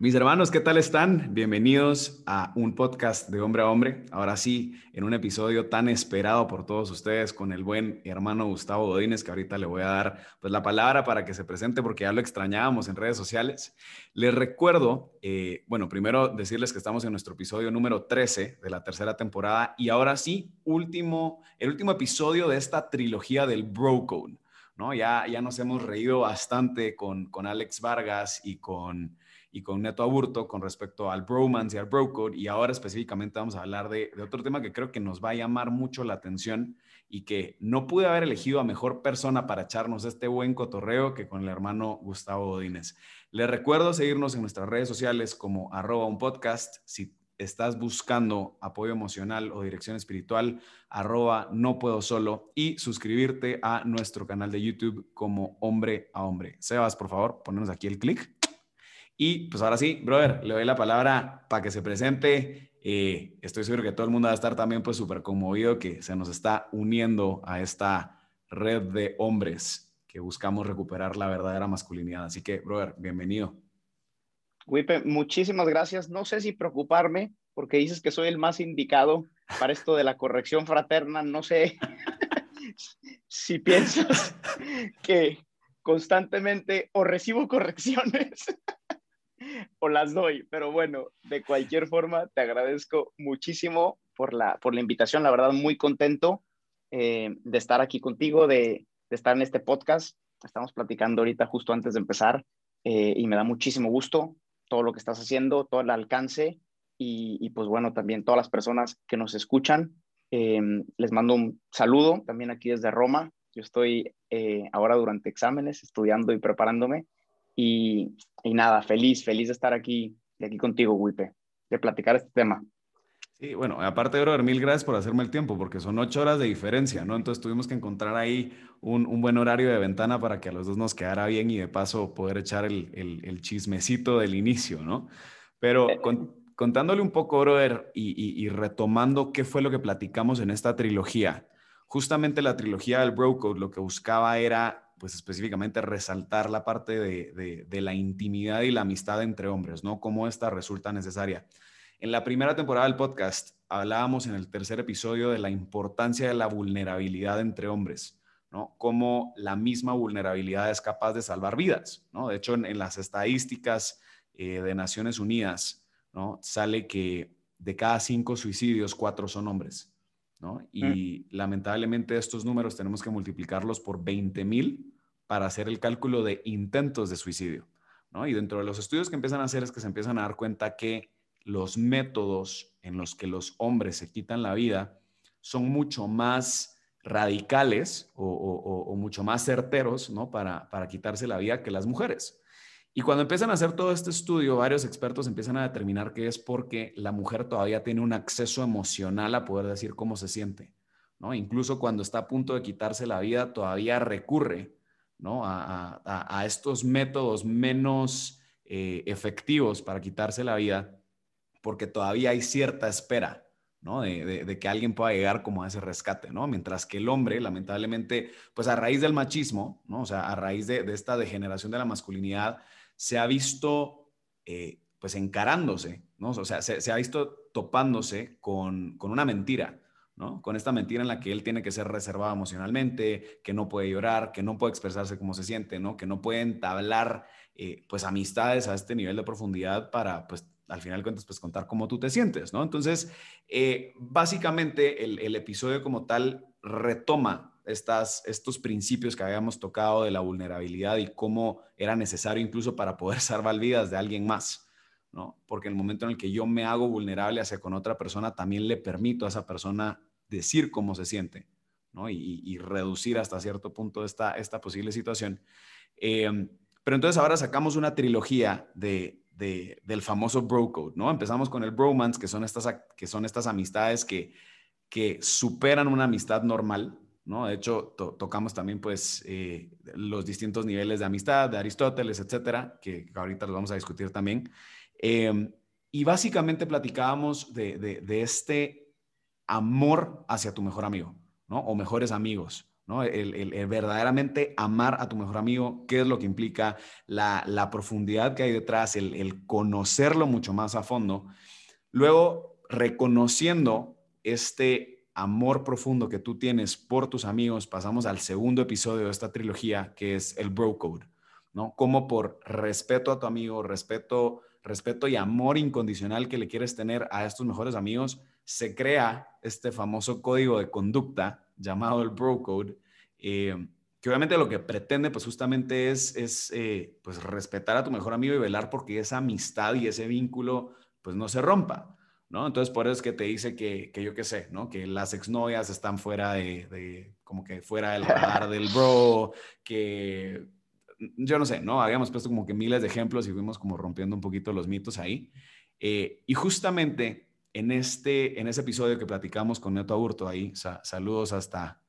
Mis hermanos, ¿qué tal están? Bienvenidos a un podcast de hombre a hombre. Ahora sí, en un episodio tan esperado por todos ustedes con el buen hermano Gustavo Godínez, que ahorita le voy a dar pues, la palabra para que se presente porque ya lo extrañábamos en redes sociales. Les recuerdo, eh, bueno, primero decirles que estamos en nuestro episodio número 13 de la tercera temporada y ahora sí, último, el último episodio de esta trilogía del Bro Code. ¿no? Ya, ya nos hemos reído bastante con, con Alex Vargas y con y con Neto Aburto con respecto al bromance y al bro Y ahora específicamente vamos a hablar de, otro tema que creo que nos va a llamar mucho la atención y que no pude haber elegido a mejor persona para echarnos este buen cotorreo que con el hermano Gustavo Godínez. Les recuerdo seguirnos en nuestras redes sociales como arroba un podcast. Si estás buscando apoyo emocional o dirección espiritual, arroba no puedo solo y suscribirte a nuestro canal de YouTube como hombre a hombre. Sebas, por favor, ponemos aquí el clic y pues ahora sí, brother, le doy la palabra para que se presente. Eh, estoy seguro que todo el mundo va a estar también pues súper conmovido que se nos está uniendo a esta red de hombres que buscamos recuperar la verdadera masculinidad. Así que, brother, bienvenido. Wipe, muchísimas gracias. No sé si preocuparme porque dices que soy el más indicado para esto de la corrección fraterna. No sé si piensas que constantemente o recibo correcciones o las doy, pero bueno, de cualquier forma, te agradezco muchísimo por la, por la invitación, la verdad, muy contento eh, de estar aquí contigo, de, de, estar en este podcast. Estamos platicando ahorita justo antes de empezar eh, y me da muchísimo gusto todo lo que estás haciendo, todo el alcance y, pues bueno, también todas las personas que nos escuchan. Eh, les mando un saludo también aquí desde Roma. Yo estoy ahora durante exámenes estudiando y preparándome y, nada, feliz, feliz de estar aquí, de aquí contigo, Wipe, de platicar este tema. Sí, bueno, aparte, brother, mil gracias por hacerme el tiempo, porque son ocho horas de diferencia, ¿no? Entonces tuvimos que encontrar ahí un, un buen horario de ventana para que a los dos nos quedara bien y de paso poder echar el, el, el chismecito del inicio, ¿no? Pero eh, contándole un poco, brother, y, y, y, retomando qué fue lo que platicamos en esta trilogía, justamente la trilogía del Bro Code lo que buscaba era pues específicamente resaltar la parte de, la intimidad y la amistad entre hombres, ¿no? Cómo esta resulta necesaria. En la primera temporada del podcast hablábamos en el tercer episodio de la importancia de la vulnerabilidad entre hombres, ¿no? Cómo la misma vulnerabilidad es capaz de salvar vidas, ¿no? De hecho, en, las estadísticas eh, de Naciones Unidas, ¿no? Sale que de cada cinco suicidios, cuatro son hombres. ¿No? Y mm. lamentablemente estos números tenemos que multiplicarlos por 20 mil para hacer el cálculo de intentos de suicidio, ¿no? Y dentro de los estudios que empiezan a hacer es que se empiezan a dar cuenta que los métodos en los que los hombres se quitan la vida son mucho más radicales o, mucho más certeros, ¿no? Para, para quitarse la vida que las mujeres. Y cuando empiezan a hacer todo este estudio, varios expertos empiezan a determinar que es porque la mujer todavía tiene un acceso emocional a poder decir cómo se siente, ¿no? Incluso cuando está a punto de quitarse la vida, todavía recurre, ¿no? A, estos métodos menos eh, efectivos para quitarse la vida, porque todavía hay cierta espera, ¿no? De, que alguien pueda llegar como a ese rescate, ¿no? Mientras que el hombre, lamentablemente, pues a raíz del machismo, ¿no? O sea, a raíz de, de esta degeneración de la masculinidad, se ha visto eh, pues encarándose, ¿no? O sea, se, ha visto topándose con, una mentira, ¿no? Con esta mentira en la que él tiene que ser reservado emocionalmente, que no puede llorar, que no puede expresarse como se siente, ¿no? Que no puede entablar, eh, pues, amistades a este nivel de profundidad para, pues, al final de cuentas, pues contar cómo tú te sientes, ¿no? Entonces, eh, básicamente el, episodio como tal retoma estas, estos principios que habíamos tocado de la vulnerabilidad y cómo era necesario incluso para poder salvar vidas de alguien más, ¿no? Porque en el momento en el que yo me hago vulnerable hacia con otra persona, también le permito a esa persona decir cómo se siente, ¿no? Y, reducir hasta cierto punto esta, esta posible situación. Eh, pero entonces ahora sacamos una trilogía de, del famoso bro code, ¿no? Empezamos con el bromance, que son estas, que son estas amistades que, que superan una amistad normal, De hecho, tocamos también, pues, eh, los distintos niveles de amistad de Aristóteles, etcétera, que ahorita los vamos a discutir también. Eh, y básicamente platicábamos de, de, este amor hacia tu mejor amigo, ¿no? O mejores amigos, ¿no? El, verdaderamente amar a tu mejor amigo, qué es lo que implica, la, profundidad que hay detrás, el, conocerlo mucho más a fondo. Luego, reconociendo este amor profundo que tú tienes por tus amigos, pasamos al segundo episodio de esta trilogía, que es el Bro Code, ¿no? Como por respeto a tu amigo, respeto, respeto y amor incondicional que le quieres tener a estos mejores amigos, se crea este famoso código de conducta llamado el Bro Code, eh, que obviamente lo que pretende pues justamente es, es eh, pues respetar a tu mejor amigo y velar porque esa amistad y ese vínculo pues no se rompa, ¿no? Entonces por eso es que te dice que, que yo qué sé, ¿no? Que las exnovias están fuera de, de, como que fuera del radar del bro, que yo no sé, ¿no? Habíamos puesto como que miles de ejemplos y fuimos como rompiendo un poquito los mitos ahí. Eh, y justamente en, este, en ese episodio que platicamos con Neto Aburto ahí, saludos hasta,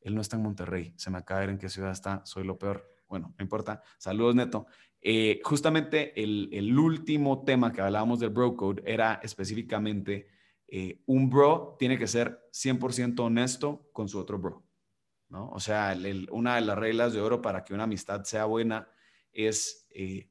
él no está en Monterrey, se me acaba de ver en qué ciudad está, soy lo peor, bueno, no importa, saludos Neto. Eh, justamente el, el, último tema que hablábamos del bro code era específicamente eh, un bro tiene que ser 100% honesto con su otro bro, ¿no? O sea, una de las reglas de oro para que una amistad sea buena es eh,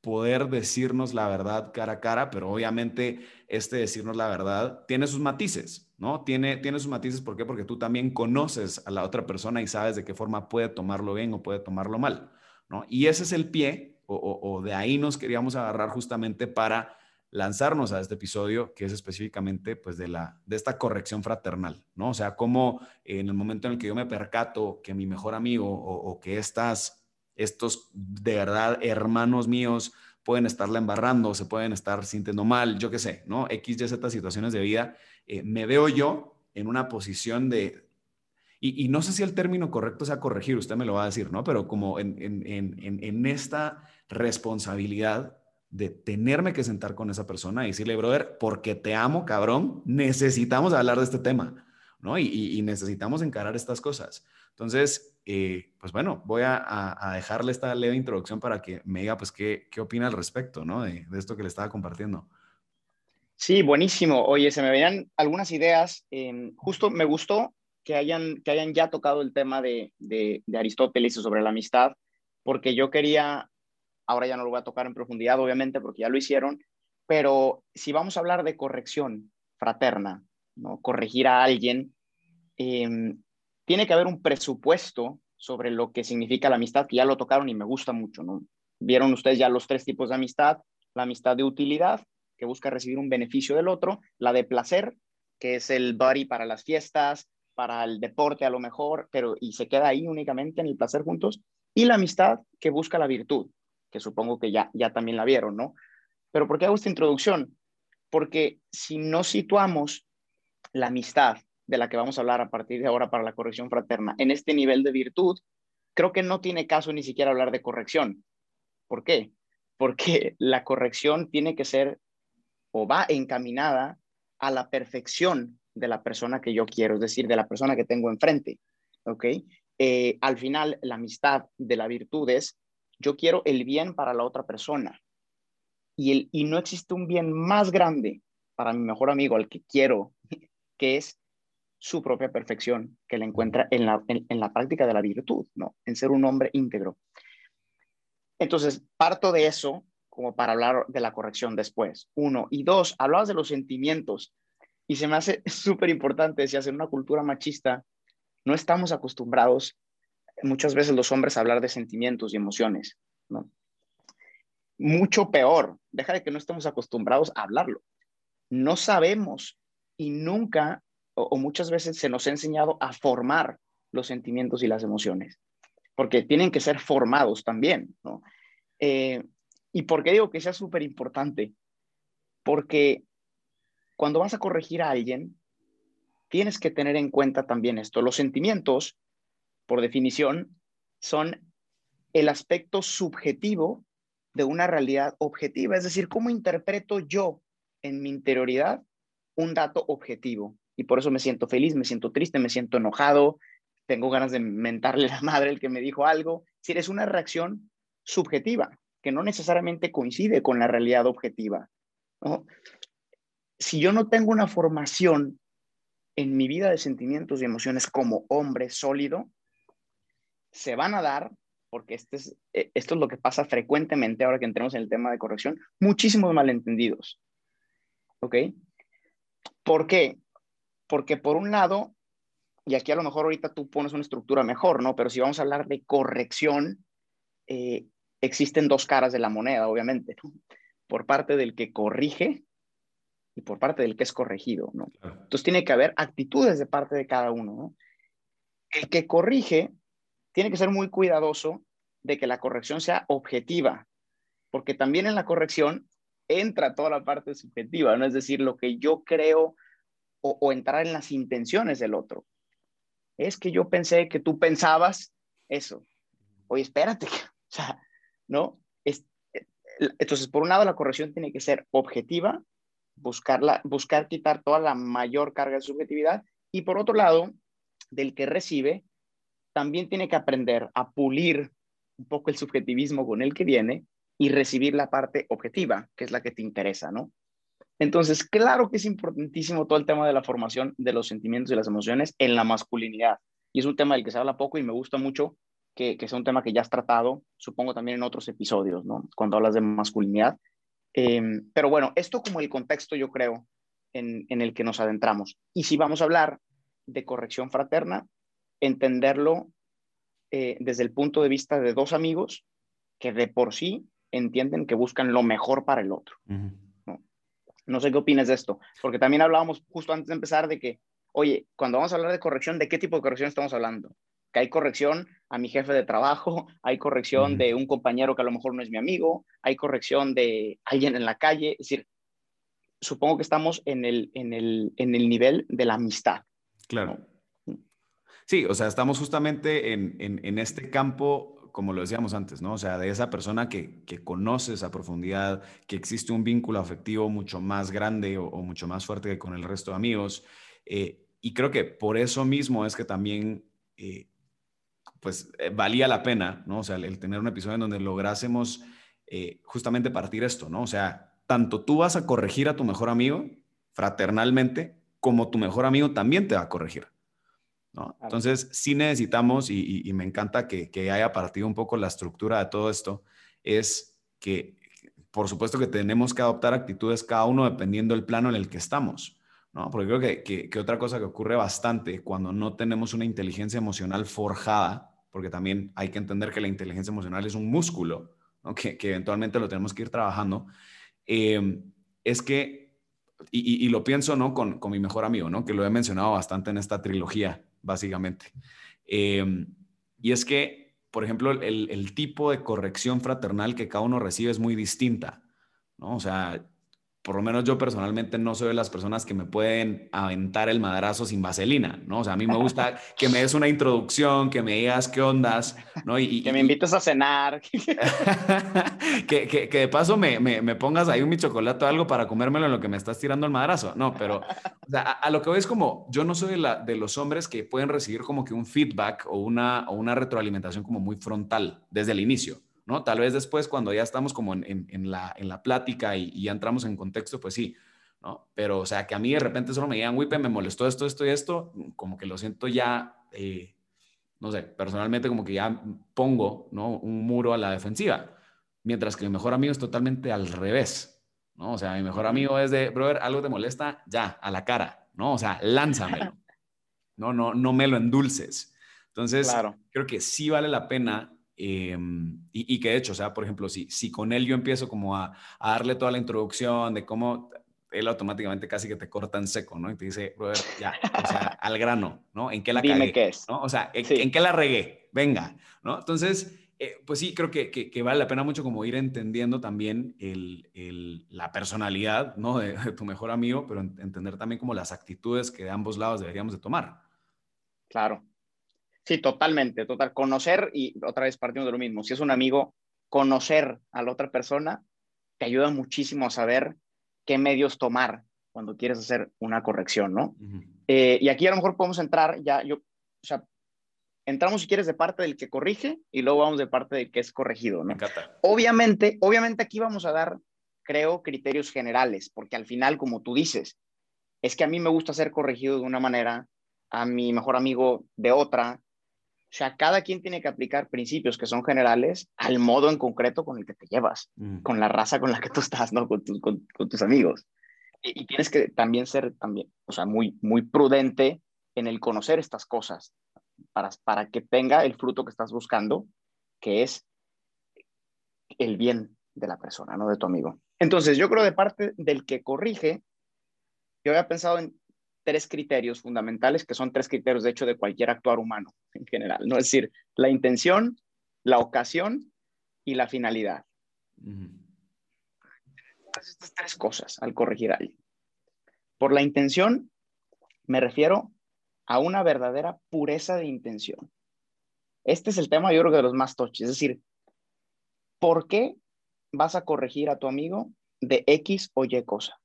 poder decirnos la verdad cara a cara, pero obviamente este decirnos la verdad tiene sus matices, ¿no? Tiene, tiene sus matices, ¿por qué? Porque tú también conoces a la otra persona y sabes de qué forma puede tomarlo bien o puede tomarlo mal, ¿no? Y ese es el pie, o, de ahí nos queríamos agarrar justamente para lanzarnos a este episodio, que es específicamente pues de, la, de esta corrección fraternal, ¿no? O sea, cómo en el momento en el que yo me percato que mi mejor amigo o, que estas estos de verdad hermanos míos pueden estarla embarrando, se pueden estar sintiendo mal, yo qué sé, ¿no? X, Y, Z situaciones de vida, eh, me veo yo en una posición de, y, no sé si el término correcto sea corregir, usted me lo va a decir, ¿no? Pero como en, en esta responsabilidad de tenerme que sentar con esa persona y decirle, brother, porque te amo, cabrón, necesitamos hablar de este tema, ¿no? Y, necesitamos encarar estas cosas. Entonces, eh, pues bueno, voy a, dejarle esta leve introducción para que me diga, pues, qué, qué opina al respecto, ¿no? De, esto que le estaba compartiendo. Sí, buenísimo. Oye, se me venían algunas ideas. Em, justo me gustó que hayan, que hayan ya tocado el tema de, de, de Aristóteles sobre la amistad, porque yo quería, ahora ya no lo voy a tocar en profundidad, obviamente, porque ya lo hicieron, pero si vamos a hablar de corrección fraterna, ¿no? corregir a alguien, eh, tiene que haber un presupuesto sobre lo que significa la amistad, que ya lo tocaron y me gusta mucho, ¿no? Vieron ustedes ya los tres tipos de amistad, la amistad de utilidad, que busca recibir un beneficio del otro, la de placer, que es el buddy para las fiestas, para el deporte a lo mejor, pero y se queda ahí únicamente en el placer juntos, y la amistad que busca la virtud, que supongo que ya, ya también la vieron, ¿no? Pero ¿por qué hago esta introducción? Porque si no situamos la amistad de la que vamos a hablar a partir de ahora para la corrección fraterna, en este nivel de virtud, creo que no tiene caso ni siquiera hablar de corrección. ¿Por qué? Porque la corrección tiene que ser o va encaminada a la perfección de la persona que yo quiero, es decir, de la persona que tengo enfrente. ¿Ok? Eh, al final, la amistad de la virtud es, yo quiero el bien para la otra persona. Y, el, y no existe un bien más grande para mi mejor amigo, al que quiero, que es su propia perfección, que la encuentra en la, en, la práctica de la virtud, ¿no? En ser un hombre íntegro. Entonces, parto de eso como para hablar de la corrección después. Uno. Y dos, hablabas de los sentimientos. Y se me hace súper importante, si en una cultura machista, no estamos acostumbrados muchas veces los hombres hablar de sentimientos y emociones, mucho peor, deja de que no estemos acostumbrados a hablarlo. No sabemos y nunca o, muchas veces se nos ha enseñado a formar los sentimientos y las emociones, porque tienen que ser formados también. Eh, ¿Y por qué digo que sea súper importante? Porque cuando vas a corregir a alguien, tienes que tener en cuenta también esto. Los sentimientos, por definición, son el aspecto subjetivo de una realidad objetiva, es decir, cómo interpreto yo en mi interioridad un dato objetivo. Y por eso me siento feliz, me siento triste, me siento enojado, tengo ganas de mentarle a la madre el que me dijo algo. Es decir, es una reacción subjetiva que no necesariamente coincide con la realidad objetiva. Si yo no tengo una formación en mi vida de sentimientos y emociones como hombre sólido, se van a dar, porque este es, eh, esto es lo que pasa frecuentemente ahora que entremos en el tema de corrección, muchísimos malentendidos. ¿Ok? ¿Por qué? Porque por un lado, y aquí a lo mejor ahorita tú pones una estructura mejor, ¿no? Pero si vamos a hablar de corrección, eh, existen dos caras de la moneda, obviamente, por parte del que corrige y por parte del que es corregido, ¿no? Entonces tiene que haber actitudes de parte de cada uno, ¿no? El que corrige tiene que ser muy cuidadoso de que la corrección sea objetiva, porque también en la corrección entra toda la parte subjetiva, ¿no? Es decir, lo que yo creo o, entrar en las intenciones del otro. Es que yo pensé que tú pensabas eso. Oye, espérate, ¿no? Es, entonces, por un lado, la corrección tiene que ser objetiva, buscarla, buscar quitar toda la mayor carga de subjetividad, y por otro lado, del que recibe, también tiene que aprender a pulir un poco el subjetivismo con el que viene y recibir la parte objetiva, que es la que te interesa, ¿no? Entonces, claro que es importantísimo todo el tema de la formación de los sentimientos y las emociones en la masculinidad. Y es un tema del que se habla poco y me gusta mucho que, que, sea un tema que ya has tratado, supongo también en otros episodios, ¿no? Cuando hablas de masculinidad. Eh, pero bueno, esto como el contexto, yo creo, en, en, el que nos adentramos. Y si vamos a hablar de corrección fraterna, entenderlo eh, desde el punto de vista de dos amigos que de por sí entienden que buscan lo mejor para el otro. Uh -huh. ¿no? no sé qué opinas de esto, porque también hablábamos justo antes de empezar de que, oye, cuando vamos a hablar de corrección, ¿de qué tipo de corrección estamos hablando? que hay corrección a mi jefe de trabajo, hay corrección uh -huh. de un compañero que a lo mejor no es mi amigo, hay corrección de alguien en la calle, es decir, supongo que estamos en el, en el, en el nivel de la amistad. Claro. Sí, o sea, estamos justamente en, en, este campo, como lo decíamos antes, ¿no? O sea, de esa persona que, que conoces a profundidad, que existe un vínculo afectivo mucho más grande o, mucho más fuerte que con el resto de amigos. Eh, y creo que por eso mismo es que también eh, pues eh, valía la pena, ¿no? O sea, el, el, tener un episodio en donde lográsemos justamente partir esto, ¿no? O sea, tanto tú vas a corregir a tu mejor amigo fraternalmente, como tu mejor amigo también te va a corregir. ¿No? Entonces, sí necesitamos, y, y, y me encanta que, que, haya partido un poco la estructura de todo esto, es que, por supuesto que tenemos que adoptar actitudes cada uno dependiendo del plano en el que estamos. ¿no? Porque creo que, que, que otra cosa que ocurre bastante cuando no tenemos una inteligencia emocional forjada, porque también hay que entender que la inteligencia emocional es un músculo, ¿no? que, que, eventualmente lo tenemos que ir trabajando, eh, es que, y, y, lo pienso ¿no? Con, con, mi mejor amigo, ¿no? que lo he mencionado bastante en esta trilogía, básicamente, eh, y es que, por ejemplo, el, el, tipo de corrección fraternal que cada uno recibe es muy distinta, ¿no? O sea, por lo menos yo personalmente no soy de las personas que me pueden aventar el madrazo sin vaselina, ¿no? O sea, a mí me gusta que me des una introducción, que me digas qué ondas, ¿no? Y, y que me invites a cenar. que, que, que, de paso me, me, me, pongas ahí un mi chocolate o algo para comérmelo en lo que me estás tirando el madrazo. No, pero o sea, a, a, lo que voy es como, yo no soy de, la, de, los hombres que pueden recibir como que un feedback o una, o una retroalimentación como muy frontal desde el inicio. ¿No? Tal vez después, cuando ya estamos como en, en, en la, en la plática y, y, ya entramos en contexto, pues sí, ¿no? Pero, o sea, que a mí de repente solo me digan, Wipe, me molestó esto, esto y esto, como que lo siento ya, eh, no sé, personalmente como que ya pongo, ¿no? Un muro a la defensiva, mientras que mi mejor amigo es totalmente al revés, ¿no? O sea, mi mejor amigo es de, brother, algo te molesta, ya, a la cara, ¿no? O sea, lánzamelo, no, no, no me lo endulces. Entonces, claro. creo que sí vale la pena Em, y, que de hecho, o sea, por ejemplo, si, si con él yo empiezo como a, a, darle toda la introducción de cómo él automáticamente casi que te corta en seco, ¿no? Y te dice, brother, ya, o sea, al grano, ¿no? ¿En qué la Dime qué es. ¿no? O sea, ¿en, qué la regué? Venga, ¿no? Entonces, eh, pues sí, creo que, que, vale la pena mucho como ir entendiendo también el, el, la personalidad, ¿no? De, de, tu mejor amigo, pero entender también como las actitudes que de ambos lados deberíamos de tomar. Claro, Sí, totalmente, total. Conocer, y otra vez partimos de lo mismo, si es un amigo, conocer a la otra persona te ayuda muchísimo a saber qué medios tomar cuando quieres hacer una corrección, ¿no? Eh, y aquí a lo mejor podemos entrar, ya yo, o sea, entramos si quieres de parte del que corrige y luego vamos de parte del que es corregido, ¿no? Obviamente, obviamente aquí vamos a dar, creo, criterios generales, porque al final, como tú dices, es que a mí me gusta ser corregido de una manera, a mi mejor amigo de otra, o sea, cada quien tiene que aplicar principios que son generales al modo en concreto con el que te llevas, mm. con la raza con la que tú estás, ¿no? Con, tus amigos. Y, tienes que también ser, también, o sea, muy, muy prudente en el conocer estas cosas para, para que tenga el fruto que estás buscando, que es el bien de la persona, ¿no? De tu amigo. Entonces, yo creo de parte del que corrige, yo había pensado en tres criterios fundamentales, que son tres criterios, de hecho, de cualquier actuar humano en general, ¿no? Es decir, la intención, la ocasión y la finalidad. estas tres cosas al corregir a alguien. Por la intención, me refiero a una verdadera pureza de intención. Este es el tema, yo creo que de los más toches. Es decir, ¿por qué vas a corregir a tu amigo de X o Y cosa?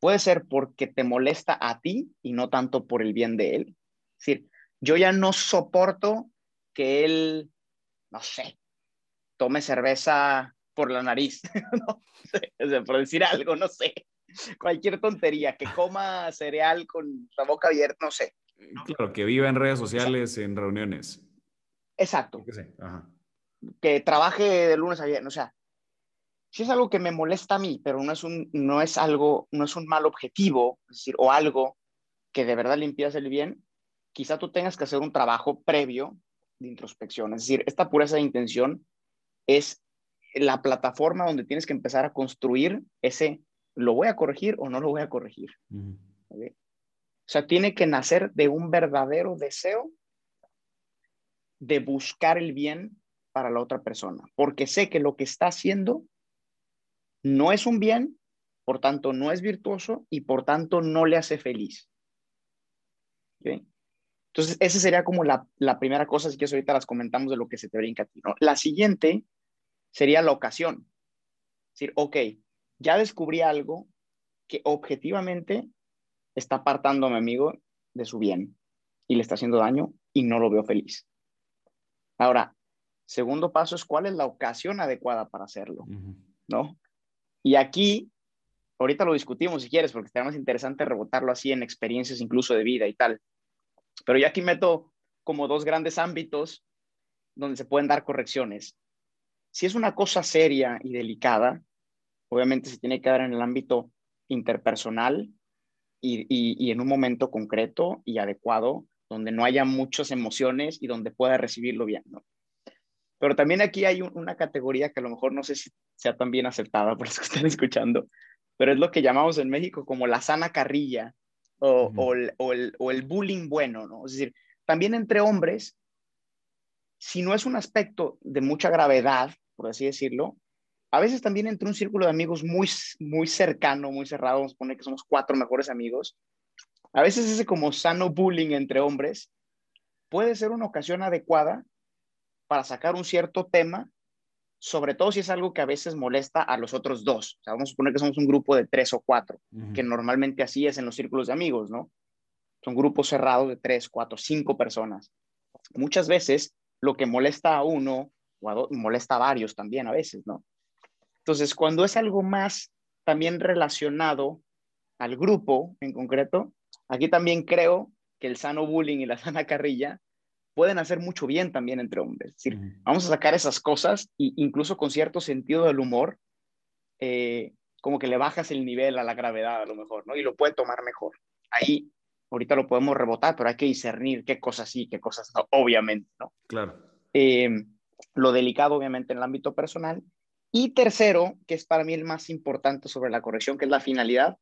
Puede ser porque te molesta a ti y no tanto por el bien de él. Es decir, yo ya no soporto que él, no sé, tome cerveza por la nariz, no sé, por decir algo, no sé, cualquier tontería, que coma cereal con la boca abierta, no sé. Claro, que viva en redes sociales, en reuniones. Exacto. Que trabaje de lunes a viernes, o sea, si es algo que me molesta a mí, pero no es un, no es algo, no es un mal objetivo, es decir, o algo que de verdad le el bien, quizá tú tengas que hacer un trabajo previo de introspección. Es decir, esta pureza de intención es la plataforma donde tienes que empezar a construir ese, ¿lo voy a corregir o no lo voy a corregir? O sea, tiene que nacer de un verdadero deseo de buscar el bien para la otra persona, porque sé que lo que está haciendo no es un bien, por tanto no es virtuoso y por tanto no le hace feliz. Entonces, esa sería como la, primera cosa, así que ahorita las comentamos de lo que se te brinca a ti. La siguiente sería la ocasión. Es decir, ok, ya descubrí algo que objetivamente está apartando a mi amigo de su bien y le está haciendo daño y no lo veo feliz. Ahora, segundo paso es cuál es la ocasión adecuada para hacerlo, ¿no? Y aquí, ahorita lo discutimos si quieres, porque está más interesante rebotarlo así en experiencias incluso de vida y tal. Pero yo aquí meto como dos grandes ámbitos donde se pueden dar correcciones. Si es una cosa seria y delicada, obviamente se tiene que dar en el ámbito interpersonal y, en un momento concreto y adecuado, donde no haya muchas emociones y donde pueda recibirlo bien. Pero también aquí hay una categoría que a lo mejor no sé si sea tan bien aceptada por los que están escuchando, pero es lo que llamamos en México como la sana carrilla o, o, el, o, el, bullying bueno, ¿no? Es decir, también entre hombres, si no es un aspecto de mucha gravedad, por así decirlo, a veces también entre un círculo de amigos muy, muy cercano, muy cerrado, vamos a poner que somos cuatro mejores amigos, a veces ese como sano bullying entre hombres puede ser una ocasión adecuada para sacar un cierto tema, sobre todo si es algo que a veces molesta a los otros dos. O sea, vamos a suponer que somos un grupo de tres o cuatro, que normalmente así es en los círculos de amigos, ¿no? Son grupos cerrados de tres, cuatro, cinco personas. Muchas veces lo que molesta a uno o molesta a varios también a veces, ¿no? Entonces, cuando es algo más también relacionado al grupo en concreto, aquí también creo que el sano bullying y la sana carrilla pueden hacer mucho bien también entre hombres. Es decir, vamos a sacar esas cosas e incluso con cierto sentido del humor, eh, como que le bajas el nivel a la gravedad a lo mejor, ¿no? Y lo puede tomar mejor. Ahí, ahorita lo podemos rebotar, pero hay que discernir qué cosas sí, qué cosas no, obviamente, ¿no? Claro. Eh, lo delicado obviamente en el ámbito personal. Y tercero, que es para mí el más importante sobre la corrección, que es la finalidad,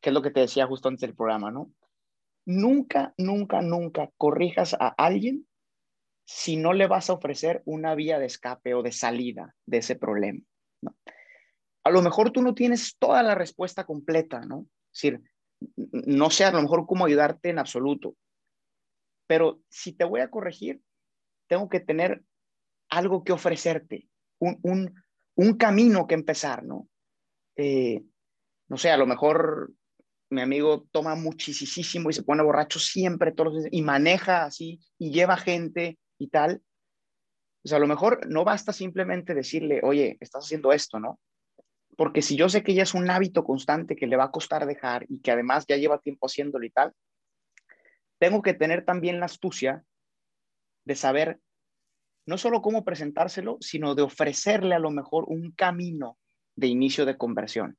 que es lo que te decía justo antes del programa, ¿no? Nunca, nunca, nunca corrijas a alguien si no le vas a ofrecer una vía de escape o de salida de ese problema. ¿no? A lo mejor tú no tienes toda la respuesta completa, ¿no? Es decir, no sé a lo mejor cómo ayudarte en absoluto, pero si te voy a corregir, tengo que tener algo que ofrecerte, un, camino que empezar, ¿no? Eh, no sé, a lo mejor mi amigo toma muchísimo y se pone borracho siempre, todos los y maneja así, y lleva gente y tal. O sea, a lo mejor no basta simplemente decirle, oye, estás haciendo esto, ¿no? Porque si yo sé que ya es un hábito constante que le va a costar dejar y que además ya lleva tiempo haciéndolo y tal, tengo que tener también la astucia de saber no solo cómo presentárselo, sino de ofrecerle a lo mejor un camino de inicio de conversión.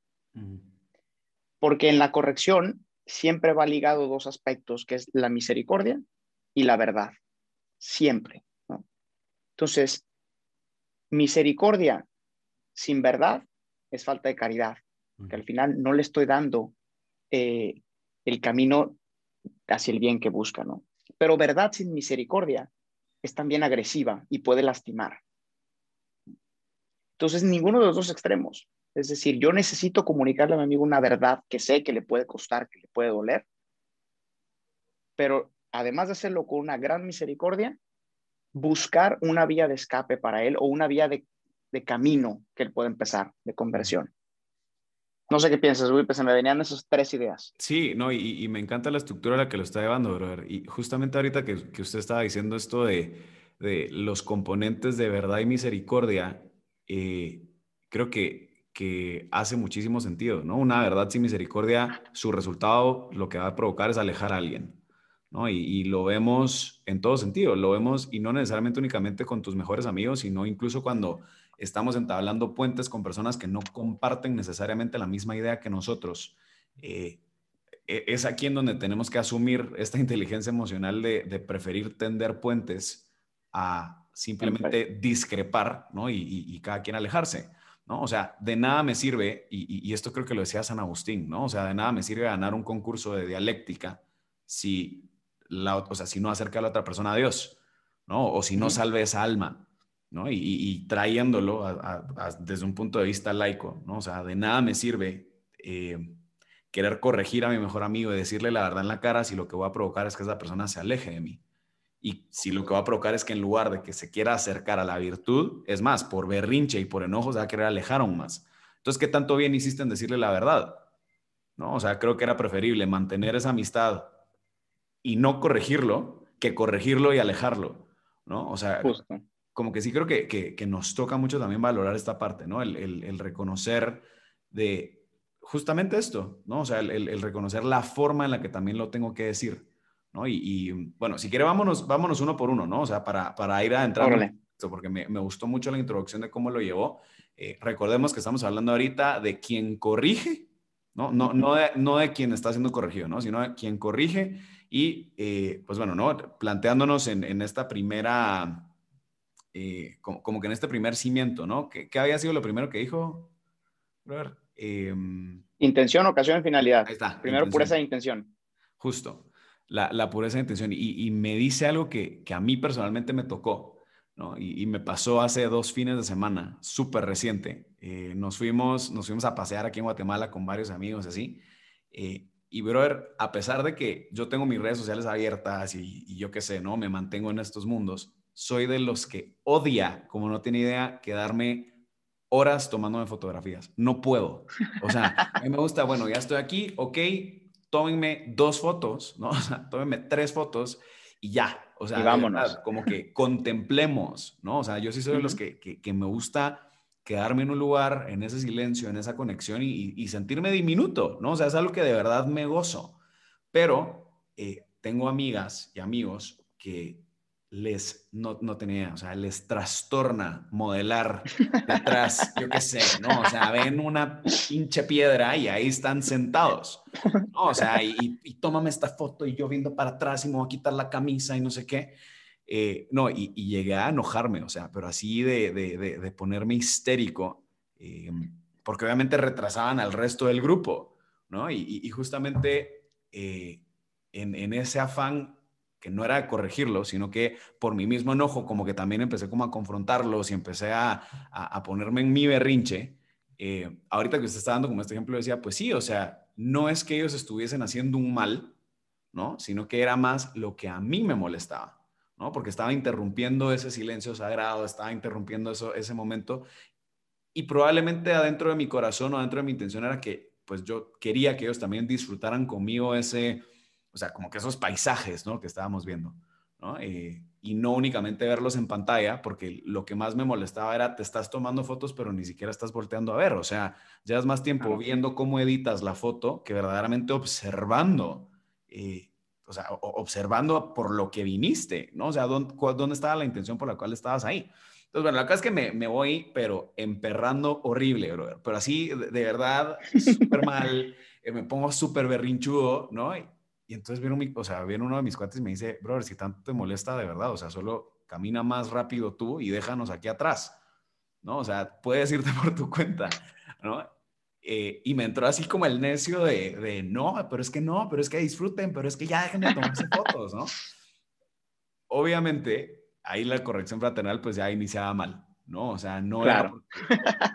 Porque en la corrección siempre va ligado dos aspectos, que es la misericordia y la verdad. Siempre. Entonces, misericordia sin verdad es falta de caridad, que al final no le estoy dando eh, el camino hacia el bien que busca, ¿no? Pero verdad sin misericordia es también agresiva y puede lastimar. Entonces, ninguno de los dos extremos. Es decir, yo necesito comunicarle a mi amigo una verdad que sé que le puede costar, que le puede doler, pero además de hacerlo con una gran misericordia, buscar una vía de escape para él o una vía de, camino que él pueda empezar, de conversión. No sé qué piensas, pues se me venían esas tres ideas. Sí, no, y, me encanta la estructura a la que lo está llevando, brother. Y justamente ahorita que, usted estaba diciendo esto de, los componentes de verdad y misericordia, eh, creo que hace muchísimo sentido, ¿no? Una verdad sin misericordia, su resultado lo que va a provocar es alejar a alguien, ¿no? Y, y lo vemos en todo sentido, lo vemos y no necesariamente únicamente con tus mejores amigos, sino incluso cuando estamos entablando puentes con personas que no comparten necesariamente la misma idea que nosotros. Eh, e, es aquí en donde tenemos que asumir esta inteligencia emocional de, preferir tender puentes a simplemente discrepar, ¿no? Y, cada quien alejarse, ¿no? O sea, de nada me sirve, y, esto creo que lo decía San Agustín, ¿no? O sea, de nada me sirve ganar un concurso de dialéctica si, la, o sea, si no acerca a la otra persona a Dios, ¿no? O si no salve esa alma. Y, trayéndolo desde un punto de vista laico, ¿no? O sea, de nada me sirve eh, querer corregir a mi mejor amigo y decirle la verdad en la cara si lo que voy a provocar es que esa persona se aleje de mí. Y si lo que va a provocar es que en lugar de que se quiera acercar a la virtud, es más, por berrinche y por enojo se va a querer alejar aún más. Entonces, ¿qué tanto bien hiciste en decirle la verdad? ¿No? O sea, creo que era preferible mantener esa amistad y no corregirlo que corregirlo y alejarlo, ¿no? O sea, como que sí creo que, que, nos toca mucho también valorar esta parte, ¿no? El, el, reconocer de justamente esto, ¿no? O sea, el, el, reconocer la forma en la que también lo tengo que decir, ¿no? Y, bueno, si quiere, vámonos, vámonos uno por uno, ¿no? O sea, para, para ir a entrar, porque me, me, gustó mucho la introducción de cómo lo llevó. Eh, recordemos que estamos hablando ahorita de quien corrige, ¿no? No, no, de, no de quien está siendo corregido, ¿no? Sino de quien corrige y, eh, pues bueno, ¿no? Planteándonos en, en esta primera eh, como, que en este primer cimiento, ¿no? ¿Qué, había sido lo primero que dijo? Em, intención, ocasión y finalidad. Ahí está. Primero, pureza de intención. Justo, la, pureza de intención. Y, me dice algo que, a mí personalmente me tocó, ¿no? Y, me pasó hace dos fines de semana, súper reciente. Eh, nos, fuimos, nos fuimos a pasear aquí en Guatemala con varios amigos, así. Eh, y, brother, a pesar de que yo tengo mis redes sociales abiertas y, y yo qué sé, ¿no? Me mantengo en estos mundos soy de los que odia, como no tiene idea, quedarme horas tomándome fotografías. No puedo. O sea, a mí me gusta, bueno, ya estoy aquí, ok, tómenme dos fotos, ¿no? O sea, tómenme tres fotos y ya. O sea, vámonos. como que contemplemos, ¿no? O sea, yo sí soy de los que, que, me gusta quedarme en un lugar, en ese silencio, en esa conexión y, sentirme diminuto, ¿no? O sea, es algo que de verdad me gozo. Pero eh, tengo amigas y amigos que les, no, no tenía, o sea, les trastorna modelar detrás, yo qué sé, ¿no? O sea, ven una pinche piedra y ahí están sentados, ¿no? O sea, y, y, tómame esta foto y yo viendo para atrás y me voy a quitar la camisa y no sé qué. Eh, no, y, llegué a enojarme, o sea, pero así de, de, de, ponerme histérico, eh, porque obviamente retrasaban al resto del grupo, ¿no? Y, y justamente en, en, ese afán que no era de corregirlo, sino que por mi mismo enojo, como que también empecé como a confrontarlos y empecé a, a, ponerme en mi berrinche. Eh, ahorita que usted está dando como este ejemplo, decía, pues sí, o sea, no es que ellos estuviesen haciendo un mal, ¿no? Sino que era más lo que a mí me molestaba, ¿no? Porque estaba interrumpiendo ese silencio sagrado, estaba interrumpiendo eso, ese momento. Y probablemente adentro de mi corazón o adentro de mi intención era que, pues yo quería que ellos también disfrutaran conmigo ese, o sea, como que esos paisajes, ¿no? Que estábamos viendo, ¿no? Eh, y no únicamente verlos en pantalla, porque lo que más me molestaba era, te estás tomando fotos, pero ni siquiera estás volteando a ver, o sea, es más tiempo viendo cómo editas la foto que verdaderamente observando, eh, o sea, observando por lo que viniste, ¿no? O sea, ¿dónde, ¿dónde estaba la intención por la cual estabas ahí? Entonces, bueno, la verdad es que me, me voy, pero emperrando horrible, brother. Pero así, de, verdad, súper mal. Eh, me pongo súper berrinchudo, ¿no? Y entonces viene, o sea, viene uno de mis cuates y me dice, brother, si tanto te molesta de verdad, o sea, solo camina más rápido tú y déjanos aquí atrás, ¿no? O sea, puedes irte por tu cuenta, ¿no? Eh, y me entró así como el necio de, de, no, pero es que no, pero es que disfruten, pero es que ya dejen de tomarse fotos, ¿no? Obviamente, ahí la corrección fraternal pues ya iniciaba mal, ¿no? O sea, no era porque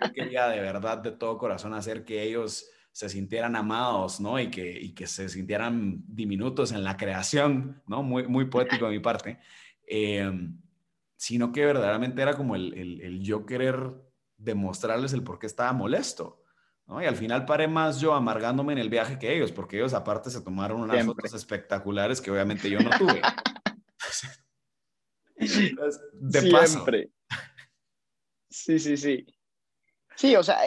yo quería de verdad, de todo corazón hacer que ellos se sintieran amados, ¿no? Y que, y que se sintieran diminutos en la creación, ¿no? Muy, muy poético de mi parte. Em, sino que verdaderamente era como el, el, yo querer demostrarles el por qué estaba molesto, ¿no? Y al final paré más yo amargándome en el viaje que ellos, porque ellos aparte se tomaron unas fotos espectaculares que obviamente yo no tuve. de Siempre. Sí, sí, sí. Sí, o sea,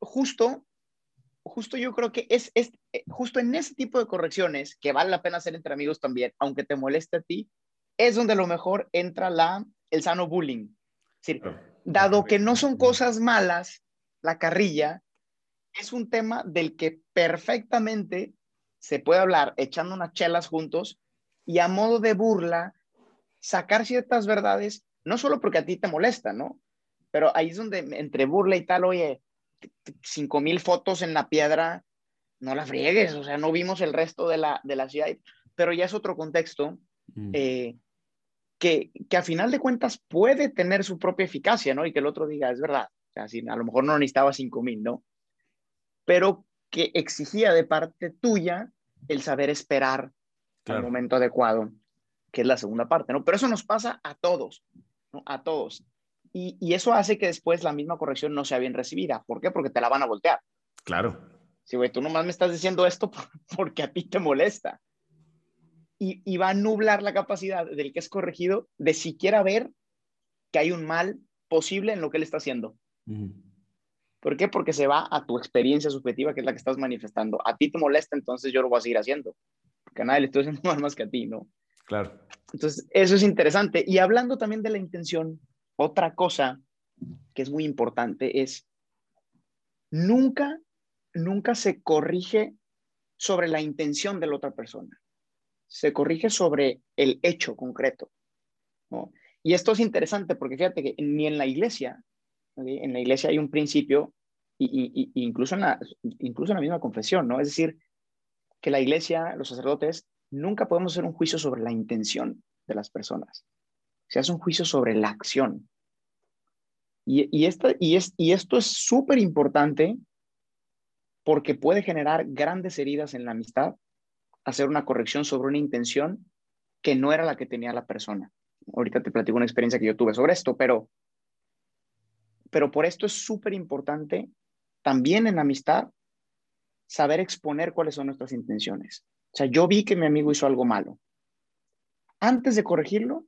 justo justo yo creo que es, es eh, justo en ese tipo de correcciones que vale la pena hacer entre amigos también, aunque te moleste a ti, es donde a lo mejor entra la, el sano bullying. Es dado que no son cosas malas, la carrilla es un tema del que perfectamente se puede hablar echando unas chelas juntos y a modo de burla sacar ciertas verdades, no solo porque a ti te molesta, ¿no? Pero ahí es donde entre burla y tal, oye, cinco mil fotos en la piedra, no la friegues, o sea, no vimos el resto de la, de la ciudad, pero ya es otro contexto mm. eh, que, que a final de cuentas puede tener su propia eficacia, ¿no? Y que el otro diga, es verdad, o sea, si a lo mejor no necesitaba cinco mil, ¿no? Pero que exigía de parte tuya el saber esperar al momento adecuado, que es la segunda parte, ¿no? Pero eso nos pasa a todos, ¿no? A todos. Y, eso hace que después la misma corrección no sea bien recibida. ¿Por qué? Porque te la van a voltear. Claro. Sí, güey, tú nomás me estás diciendo esto porque a ti te molesta. Y, va a nublar la capacidad del que es corregido de siquiera ver que hay un mal posible en lo que él está haciendo. ¿Por qué? Porque se va a tu experiencia subjetiva, que es la que estás manifestando. A ti te molesta, entonces yo lo voy a seguir haciendo. Porque a nadie le estoy haciendo mal más que a ti, ¿no? Claro. Entonces, eso es interesante. Y hablando también de la intención, otra cosa que es muy importante es nunca, nunca se corrige sobre la intención de la otra persona. Se corrige sobre el hecho concreto. Y esto es interesante porque fíjate que ni en la iglesia, en la iglesia hay un principio, y, incluso, en la, incluso la misma confesión, ¿no? Es decir, que la iglesia, los sacerdotes, nunca podemos hacer un juicio sobre la intención de las personas se hace un juicio sobre la acción. Y, y, y, es, y esto es súper importante porque puede generar grandes heridas en la amistad, hacer una corrección sobre una intención que no era la que tenía la persona. Ahorita te platico una experiencia que yo tuve sobre esto, pero, pero por esto es súper importante también en amistad saber exponer cuáles son nuestras intenciones. O sea, yo vi que mi amigo hizo algo malo. Antes de corregirlo,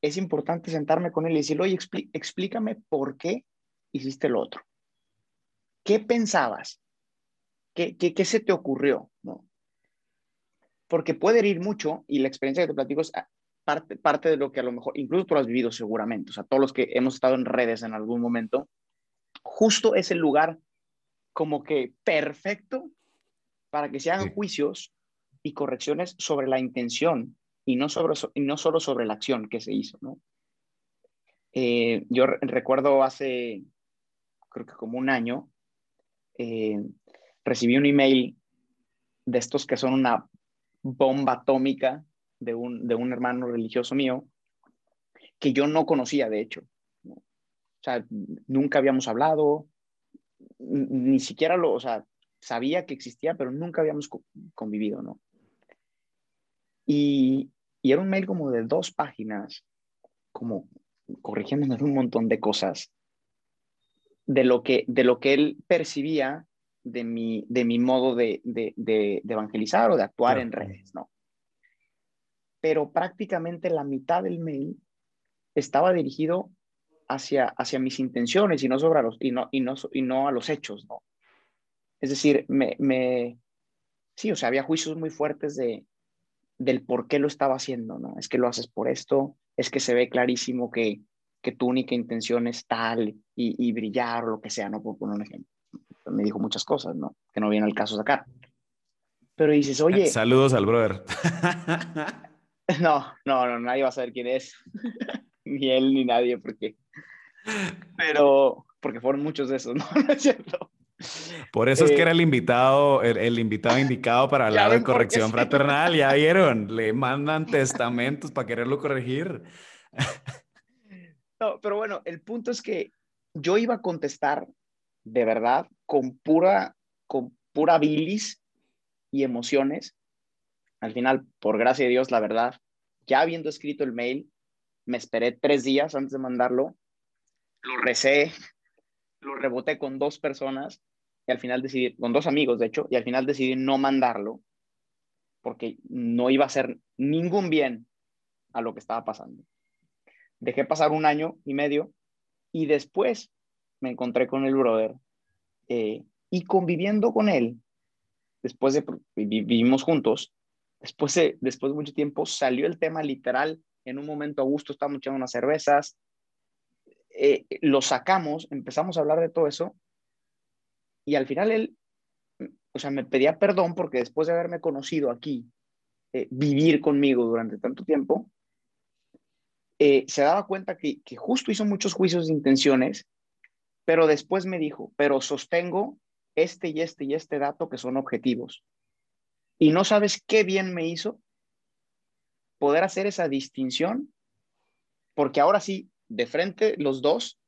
es importante sentarme con él y decirle, oye, explícame por qué hiciste lo otro. ¿Qué pensabas? ¿Qué, qué, se te ocurrió? ¿No? Porque puede herir mucho y la experiencia que te platico es ah, parte, parte de lo que a lo mejor, incluso tú lo has vivido seguramente, o sea, todos los que hemos estado en redes en algún momento, justo es el lugar como que perfecto para que se hagan juicios y correcciones sobre la intención y no, sobre, y no solo sobre la acción que se hizo, ¿no? Eh, yo recuerdo hace, creo que como un año, eh, recibí un email de estos que son una bomba atómica de un, de un hermano religioso mío, que yo no conocía, de hecho. O sea, nunca habíamos hablado, ni siquiera lo, o sea, sabía que existía, pero nunca habíamos convivido, ¿no? Y, y, era un mail como de dos páginas, como corrigiéndome un montón de cosas, de lo que, de lo que él percibía de mi, de mi modo de, de, de, evangelizar o de actuar en redes, ¿no? Pero prácticamente la mitad del mail estaba dirigido hacia, hacia mis intenciones y no, sobre los, y, no, y, no, y no a los hechos, ¿no? Es decir, me, me, sí, o sea, había juicios muy fuertes de, del por qué lo estaba haciendo, ¿no? Es que lo haces por esto, es que se ve clarísimo que, que tu única intención es tal y, y brillar o lo que sea, ¿no? Por poner un ejemplo me dijo muchas cosas, ¿no? Que no viene al caso sacar. Pero dices, oye. Saludos al brother. no, no, no, nadie va a saber quién es. ni él ni nadie, porque. Pero, porque fueron muchos de esos, ¿no? ¿No es cierto? Por eso es que era el eh, invitado, el, invitado indicado para hablar de corrección fraternal. Ya vieron, le mandan testamentos para quererlo corregir. No, pero bueno, el punto es que yo iba a contestar de verdad con pura, con pura bilis y emociones. Al final, por gracia de Dios, la verdad, ya habiendo escrito el mail, me esperé tres días antes de mandarlo, lo recé, lo reboté con dos personas y al final decidí, con dos amigos de hecho, y al final decidí no mandarlo porque no iba a hacer ningún bien a lo que estaba pasando. Dejé pasar un año y medio y después me encontré con el brother eh, y conviviendo con él, después de vivimos juntos, después de, después de mucho tiempo salió el tema literal, en un momento a gusto estábamos echando unas cervezas, eh, lo sacamos, empezamos a hablar de todo eso y al final él, o sea, me pedía perdón porque después de haberme conocido aquí, eh, vivir conmigo durante tanto tiempo, se daba cuenta que, que, justo hizo muchos juicios de intenciones pero después me dijo, pero sostengo este y este y este dato que son objetivos. Y no sabes qué bien me hizo poder hacer esa distinción, porque ahora sí, de frente los dos,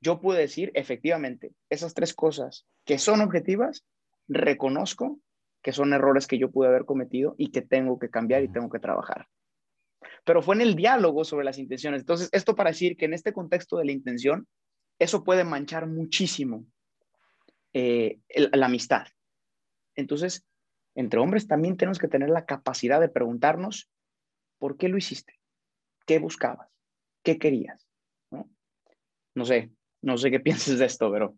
yo pude decir efectivamente esas tres cosas que son objetivas, reconozco que son errores que yo pude haber cometido y que tengo que cambiar y tengo que trabajar. Pero fue en el diálogo sobre las intenciones. Entonces, esto para decir que en este contexto de la intención, eso puede manchar muchísimo eh, la amistad. Entonces, entre hombres también tenemos que tener la capacidad de preguntarnos, ¿por qué lo hiciste? ¿Qué buscabas? ¿Qué querías? No, sé, no sé qué piensas de esto, pero...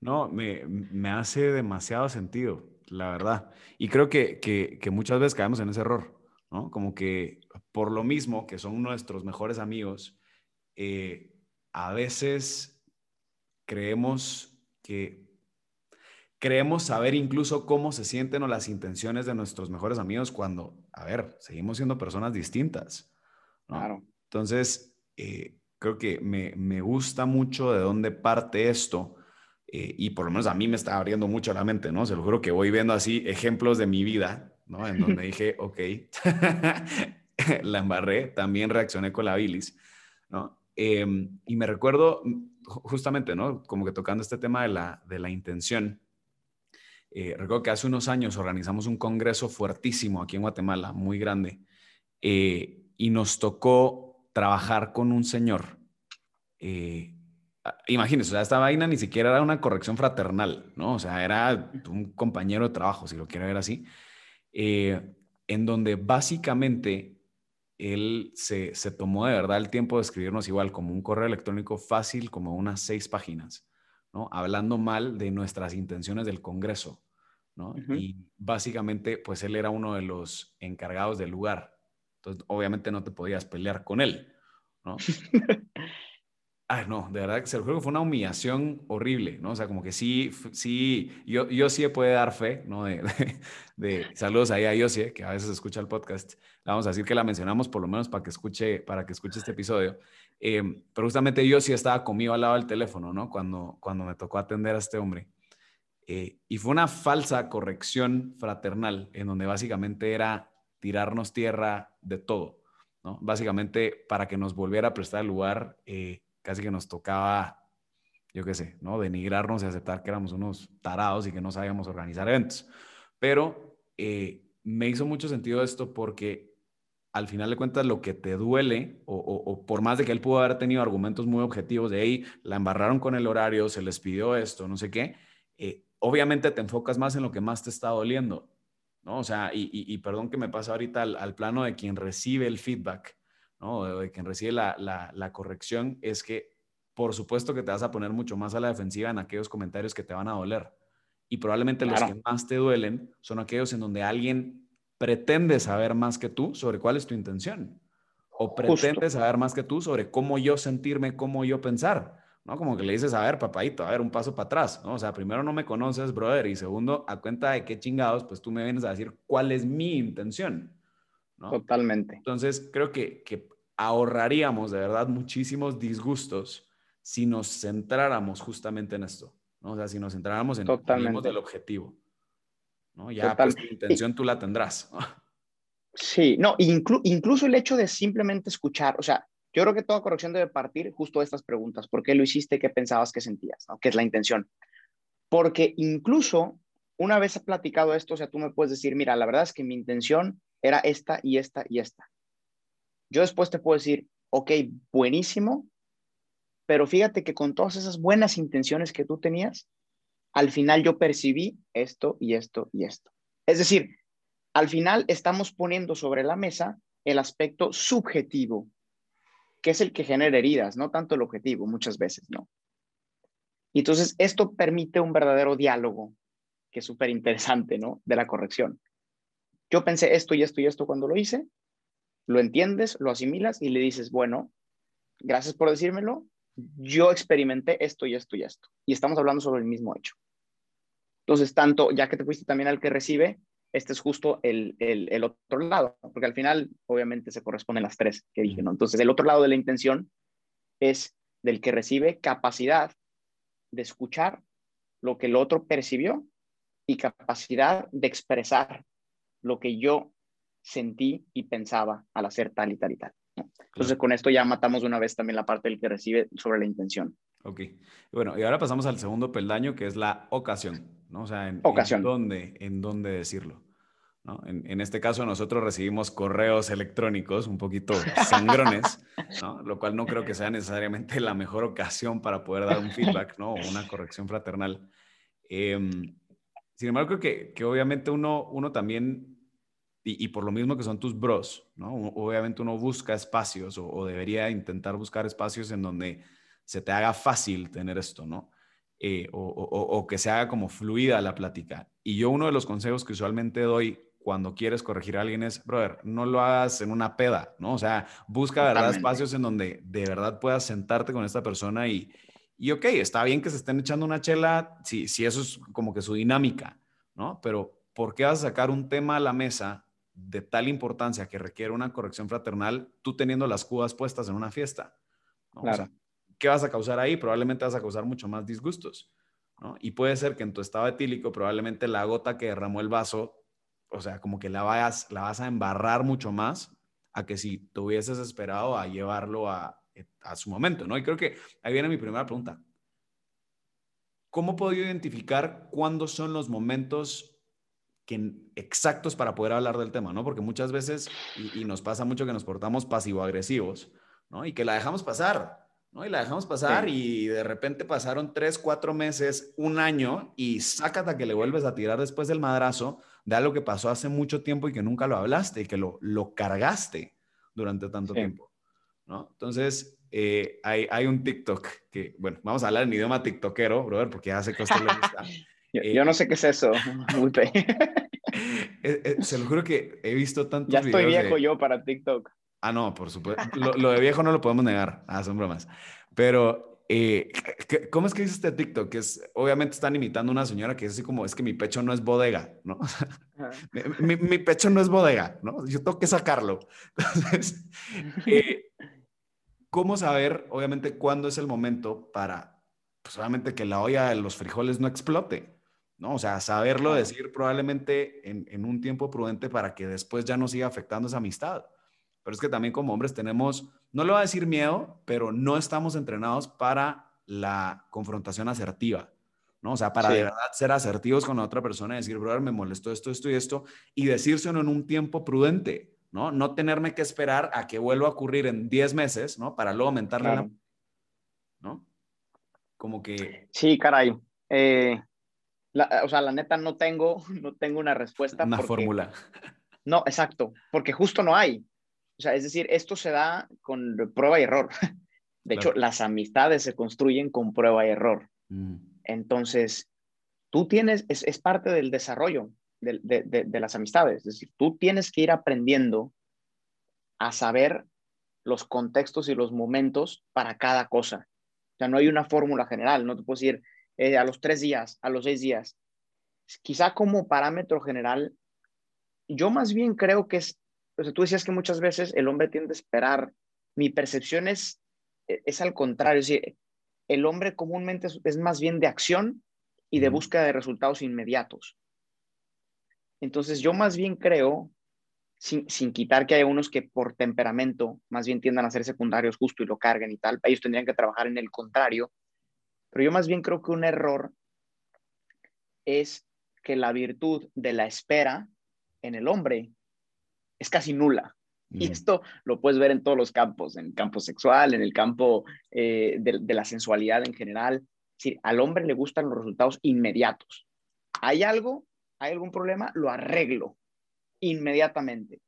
No, me, me, hace demasiado sentido, la verdad. Y creo que, que, que muchas veces caemos en ese error, ¿no? Como que por lo mismo que son nuestros mejores amigos, eh, a veces creemos que creemos saber incluso cómo se sienten o las intenciones de nuestros mejores amigos cuando, a ver, seguimos siendo personas distintas. Claro. Entonces, eh, creo que me, me, gusta mucho de dónde parte esto eh, y por lo menos a mí me está abriendo mucho la mente, ¿no? Se lo juro que voy viendo así ejemplos de mi vida, ¿no? En donde dije, ok, la embarré, también reaccioné con la bilis, ¿no? Em, y me recuerdo justamente, ¿no? Como que tocando este tema de la, de la intención. Eh, recuerdo que hace unos años organizamos un congreso fuertísimo aquí en Guatemala, muy grande, eh, y nos tocó trabajar con un señor. Eh, imagínense, o sea, esta vaina ni siquiera era una corrección fraternal, ¿no? O sea, era un compañero de trabajo, si lo quiere ver así, en donde básicamente él se, tomó de verdad el tiempo de escribirnos igual como un correo electrónico fácil, como unas seis páginas, ¿no? Hablando mal de nuestras intenciones del Congreso, ¿no? Y básicamente, pues él era uno de los encargados del lugar. Entonces, obviamente no te podías pelear con él, ¿no? Ay, no, de verdad que se lo juro que fue una humillación horrible, ¿no? O sea, como que sí, sí, yo, yo sí puede dar fe, ¿no? De, de, saludos ahí a Yosie, que a veces escucha el podcast. vamos a decir que la mencionamos por lo menos para que escuche, para que escuche este episodio. Em, pero justamente yo sí estaba conmigo al lado del teléfono, ¿no? Cuando, cuando me tocó atender a este hombre. Eh, y fue una falsa corrección fraternal, en donde básicamente era tirarnos tierra de todo, ¿no? Básicamente para que nos volviera a prestar el lugar. Eh, casi que nos tocaba, yo qué sé, ¿no? Denigrarnos y aceptar que éramos unos tarados y que no sabíamos organizar eventos. Pero eh, me hizo mucho sentido esto porque al final de cuentas lo que te duele, o, por más de que él pudo haber tenido argumentos muy objetivos de ahí, la embarraron con el horario, se les pidió esto, no sé qué, eh, obviamente te enfocas más en lo que más te está doliendo, ¿no? O sea, y, perdón que me pasa ahorita al, plano de quien recibe el feedback. ¿no? de quien recibe la, corrección, es que por supuesto que te vas a poner mucho más a la defensiva en aquellos comentarios que te van a doler. Y probablemente los que más te duelen son aquellos en donde alguien pretende saber más que tú sobre cuál es tu intención. O pretende saber más que tú sobre cómo yo sentirme, cómo yo pensar. ¿no? Como que le dices, a ver, papadito, a ver, un paso para atrás, ¿no? O sea, primero no me conoces, brother, y segundo, a cuenta de qué chingados, pues tú me vienes a decir cuál es mi intención. Totalmente. Entonces, creo que, que ahorraríamos de verdad muchísimos disgustos si nos centráramos justamente en esto, ¿no? O sea, si nos centráramos en el objetivo, ¿no? Ya, pues, tu intención tú la tendrás. Sí, no, incluso el hecho de simplemente escuchar, o sea, yo creo que toda corrección debe partir justo de estas preguntas. ¿Por qué lo hiciste? ¿Qué pensabas? ¿Qué sentías? ¿no? ¿Qué es la intención? Porque incluso una vez platicado esto, o sea, tú me puedes decir, mira, la verdad es que mi intención era esta y esta y esta. Yo después te puedo decir, ok, buenísimo, pero fíjate que con todas esas buenas intenciones que tú tenías, al final yo percibí esto y esto y esto. Es decir, al final estamos poniendo sobre la mesa el aspecto subjetivo, que es el que genera heridas, no tanto el objetivo, muchas veces, ¿no? Y entonces esto permite un verdadero diálogo, que es súper interesante, ¿no? De la corrección yo pensé esto y esto y esto cuando lo hice, lo entiendes, lo asimilas y le dices, bueno, gracias por decírmelo, yo experimenté esto y esto y esto. Y estamos hablando sobre el mismo hecho. Entonces, tanto, ya que te fuiste también al que recibe, este es justo el, el, otro lado, porque al final, obviamente, se corresponden las tres que dije, ¿no? Entonces, el otro lado de la intención es del que recibe capacidad de escuchar lo que el otro percibió y capacidad de expresar lo que yo sentí y pensaba al hacer tal y tal y tal. Entonces, con esto ya matamos una vez también la parte del que recibe sobre la intención. Ok. Bueno, y ahora pasamos al segundo peldaño, que es la ocasión, ¿no? O sea, en, ocasión. dónde, en dónde decirlo. ¿no? En, en, este caso, nosotros recibimos correos electrónicos un poquito sangrones, ¿no? Lo cual no creo que sea necesariamente la mejor ocasión para poder dar un feedback, ¿no? O una corrección fraternal. Eh, sin embargo, creo que, que obviamente uno, uno también, y, por lo mismo que son tus bros, ¿no? Obviamente uno busca espacios o, debería intentar buscar espacios en donde se te haga fácil tener esto, ¿no? Eh, o, o, que se haga como fluida la plática. Y yo uno de los consejos que usualmente doy cuando quieres corregir a alguien es, brother, no lo hagas en una peda, ¿no? O sea, busca, ¿verdad? Espacios en donde de verdad puedas sentarte con esta persona y, y ok, está bien que se estén echando una chela, si, si eso es como que su dinámica, ¿no? Pero ¿por qué vas a sacar un tema a la mesa de tal importancia que requiere una corrección fraternal tú teniendo las cubas puestas en una fiesta? Claro. ¿Qué vas a causar ahí? Probablemente vas a causar mucho más disgustos, ¿no? Y puede ser que en tu estado etílico probablemente la gota que derramó el vaso, o sea, como que la, vayas, la vas a embarrar mucho más a que si te hubieses esperado a llevarlo a, a su momento, ¿no? Y creo que ahí viene mi primera pregunta. ¿Cómo puedo identificar cuándo son los momentos que, exactos para poder hablar del tema, ¿no? Porque muchas veces, y, nos pasa mucho que nos portamos pasivo-agresivos, ¿no? Y que la dejamos pasar, ¿no? Y la dejamos pasar y de repente pasaron tres, cuatro meses, un año y sácate que le vuelves a tirar después del madrazo de algo que pasó hace mucho tiempo y que nunca lo hablaste y que lo, lo cargaste durante tanto tiempo, ¿no? Entonces, eh, hay, hay, un TikTok que, bueno, vamos a hablar en idioma tiktokero, brother, porque ya sé que a usted le gusta. yo, yo, no sé qué es eso. Eh, eh, se lo juro que he visto tantos Ya estoy viejo yo para TikTok. Ah, no, por supuesto. Lo, de viejo no lo podemos negar. Ah, son bromas. Pero, eh, ¿cómo es que dice este TikTok? Que es, obviamente están imitando a una señora que es así como, es que mi pecho no es bodega, ¿no? mi, pecho no es bodega, ¿no? Yo tengo que sacarlo. Entonces, eh, ¿cómo saber, obviamente, cuándo es el momento para, pues obviamente, que la olla de los frijoles no explote? ¿no? O sea, saberlo decir probablemente en, en, un tiempo prudente para que después ya no siga afectando esa amistad. Pero es que también como hombres tenemos, no le voy a decir miedo, pero no estamos entrenados para la confrontación asertiva, ¿no? O sea, para de verdad ser asertivos con la otra persona y decir, brother, me molestó esto, esto y esto, y decírselo en un tiempo prudente, ¿no? No tenerme que esperar a que vuelva a ocurrir en 10 meses, ¿no? Para luego aumentarle la... ¿No? Como que... Sí, caray. Eh, o sea, la neta no tengo, no tengo una respuesta. Una fórmula. No, exacto, porque justo no hay. O sea, es decir, esto se da con prueba y error. De hecho, las amistades se construyen con prueba y error. Mm. Entonces, tú tienes, es, parte del desarrollo de, de, las amistades. Es decir, tú tienes que ir aprendiendo a saber los contextos y los momentos para cada cosa. O sea, no hay una fórmula general, no te puedes ir eh, a los tres días, a los seis días. Quizá como parámetro general, yo más bien creo que es o sea, tú decías que muchas veces el hombre tiende a esperar. Mi percepción es, e, es al contrario, es decir, el hombre comúnmente es, más bien de acción y de búsqueda de resultados inmediatos. Entonces, yo más bien creo, sin, sin, quitar que hay unos que por temperamento más bien tiendan a ser secundarios justo y lo carguen y tal, ellos tendrían que trabajar en el contrario, pero yo más bien creo que un error es que la virtud de la espera en el hombre es casi nula. Y esto lo puedes ver en todos los campos, en el campo sexual, en el campo eh, de, la sensualidad en general. Es decir, al hombre le gustan los resultados inmediatos. ¿Hay algo? ¿Hay algún problema? Lo arreglo inmediatamente.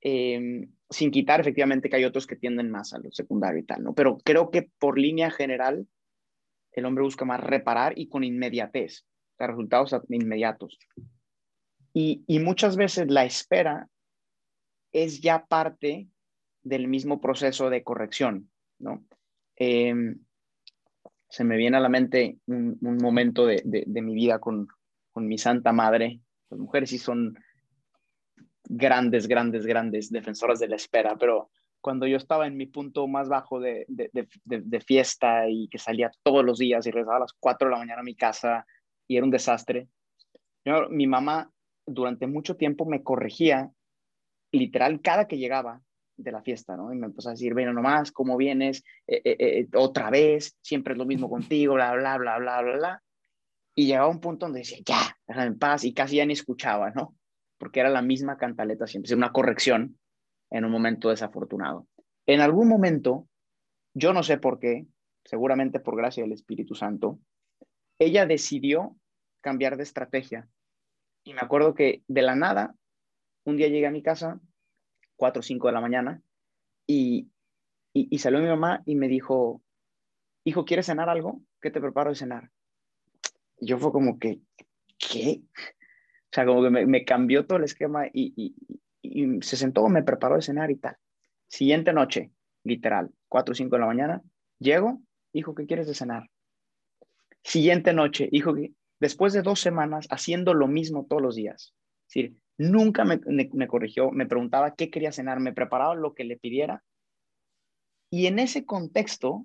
Em, sin quitar efectivamente que hay otros que tienden más a lo secundario y tal, ¿no? Pero creo que por línea general el hombre busca más reparar y con inmediatez, o resultados inmediatos. Y, muchas veces la espera es ya parte del mismo proceso de corrección, ¿no? Em, se me viene a la mente un, momento de, mi vida con, mi santa madre. Las mujeres sí son grandes, grandes, grandes defensoras de la espera, pero cuando yo estaba en mi punto más bajo de, fiesta y que salía todos los días y regresaba a las 4 de la mañana a mi casa y era un desastre, mi mamá durante mucho tiempo me corregía literal cada que llegaba de la fiesta, ¿no? Y me empezó a decir, bueno, nomás, ¿cómo vienes? Eh, eh, eh, otra vez, siempre es lo mismo contigo, bla, bla, bla, bla, bla, bla. Y llegaba un punto donde decía, ya, déjame en paz, y casi ya ni escuchaba, ¿no? Porque era la misma cantaleta siempre, una corrección en un momento desafortunado. En algún momento, yo no sé por qué, seguramente por gracia del Espíritu Santo, ella decidió cambiar de estrategia y me acuerdo que de la nada, un día llegué a mi casa, 4 o 5 de la mañana, y, y, salió mi mamá y me dijo, hijo, ¿quieres cenar algo? ¿Qué te preparo de cenar? Y yo fue como que, ¿qué? O sea, como que me, cambió todo el esquema y, y, se sentó, me preparó de cenar y tal. Siguiente noche, literal, 4 o 5 de la mañana, llego, hijo, ¿qué quieres de cenar? Siguiente noche, hijo, después de dos semanas haciendo lo mismo todos los días. Es decir, nunca me, corrigió, me preguntaba qué quería cenar, me preparaba lo que le pidiera. Y en ese contexto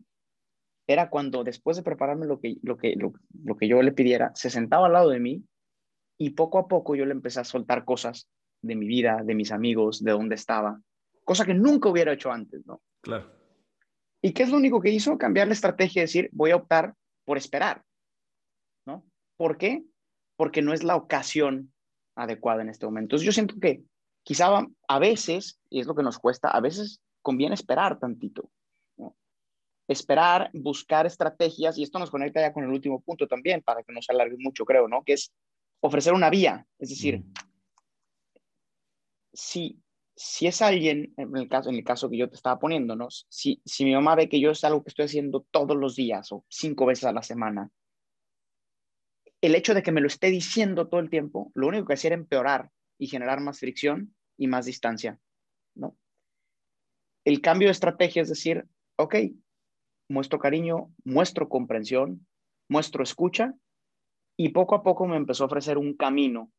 era cuando después de prepararme lo que, lo que, lo, que yo le pidiera, se sentaba al lado de mí y poco a poco yo le empecé a soltar cosas de mi vida, de mis amigos, de dónde estaba, cosa que nunca hubiera hecho antes, ¿no? Claro. ¿Y qué es lo único que hizo? Cambiar la estrategia, decir, voy a optar por esperar. ¿Por qué? Porque no es la ocasión adecuada en este momento. Entonces yo siento que quizá a veces, y es lo que nos cuesta, a veces conviene esperar tantito. Esperar, buscar estrategias, y esto nos conecta ya con el último punto también, para que no se alargue mucho, creo, ¿no? Que es ofrecer una vía. Es decir, si, si es alguien, en el, caso, en el caso que yo te estaba poniendo, ¿no? Si, si mi mamá ve que yo es algo que estoy haciendo todos los días o cinco veces a la semana, el hecho de que me lo esté diciendo todo el tiempo, lo único que hacía era empeorar y generar más fricción y más distancia, ¿no? el cambio de estrategia es decir, ok, muestro cariño, muestro comprensión, muestro escucha y poco a poco me empezó a ofrecer un camino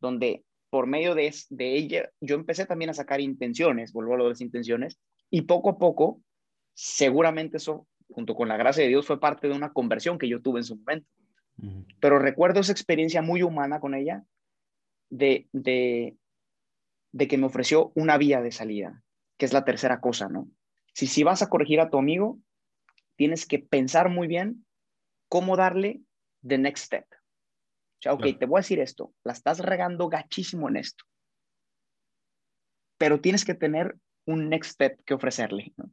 donde por medio de, de ella yo empecé también a sacar intenciones, vuelvo a lo de las intenciones, y poco a poco, seguramente eso, junto con la gracia de Dios, fue parte de una conversión que yo tuve en su momento. Pero recuerdo esa experiencia muy humana con ella, de, de, de que me ofreció una vía de salida, que es la tercera cosa, ¿no? Si, si vas a corregir a tu amigo, tienes que pensar muy bien cómo darle the next step. O sea, ok, te voy a decir esto, la estás regando gachísimo en esto, pero tienes que tener un next step que ofrecerle. ¿no?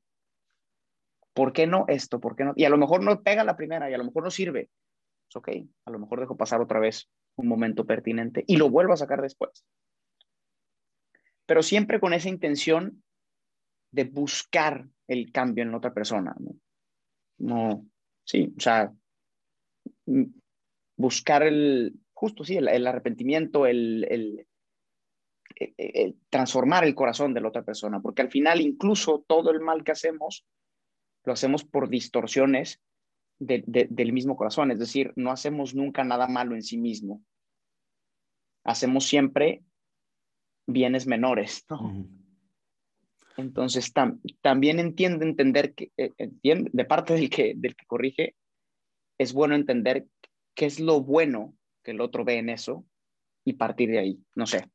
¿Por qué no esto? ¿Por qué no? Y a lo mejor no pega la primera y a lo mejor no sirve. Es ok, a lo mejor dejo pasar otra vez un momento pertinente y lo vuelvo a sacar después. Pero siempre con esa intención de buscar el cambio en la otra persona. No, sí, o sea, buscar el, justo sí, el, arrepentimiento, el, el, transformar el corazón de la otra persona, porque al final incluso todo el mal que hacemos lo hacemos por distorsiones del mismo corazón, es decir, no hacemos nunca nada malo en sí mismo, hacemos siempre bienes menores, Entonces, también entiende entender que, eh, entiende, de parte del que, del que corrige, es bueno entender qué es lo bueno que el otro ve en eso y partir de ahí, no sé.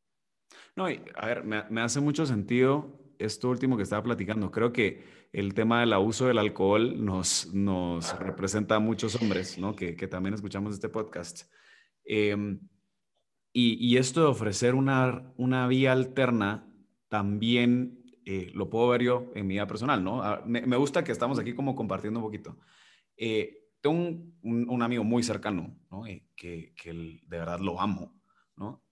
No, a ver, me, me hace mucho sentido esto último que estaba platicando. Creo que el tema del abuso del alcohol nos, nos representa a muchos hombres, ¿no? Que, que también escuchamos este podcast. Em, y, y, esto de ofrecer una, una vía alterna también eh, lo puedo ver yo en mi vida personal, ¿no? Ah, me, me, gusta que estamos aquí como compartiendo un poquito. Eh, tengo un, un, amigo muy cercano, ¿no? Eh, que, que de verdad lo amo, ¿no?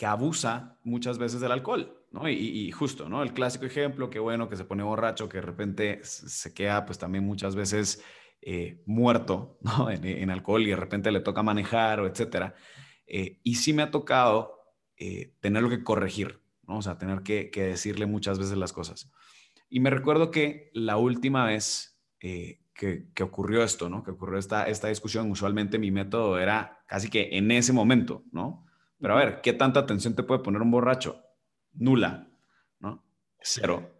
Que abusa muchas veces del alcohol, ¿no? Y, justo, ¿no? El clásico ejemplo, que bueno, que se pone borracho, que de repente se queda pues también muchas veces eh, muerto, ¿no? En, alcohol y de repente le toca manejar o etcétera. Eh, y sí me ha tocado eh, tenerlo que corregir, ¿no? O sea, tener que, que, decirle muchas veces las cosas. Y me recuerdo que la última vez eh, que, ocurrió esto, ¿no? Que ocurrió esta, esta discusión. Usualmente mi método era casi que en ese momento, ¿no? Pero a ver, ¿qué tanta atención te puede poner un borracho? Nula, ¿no? Cero.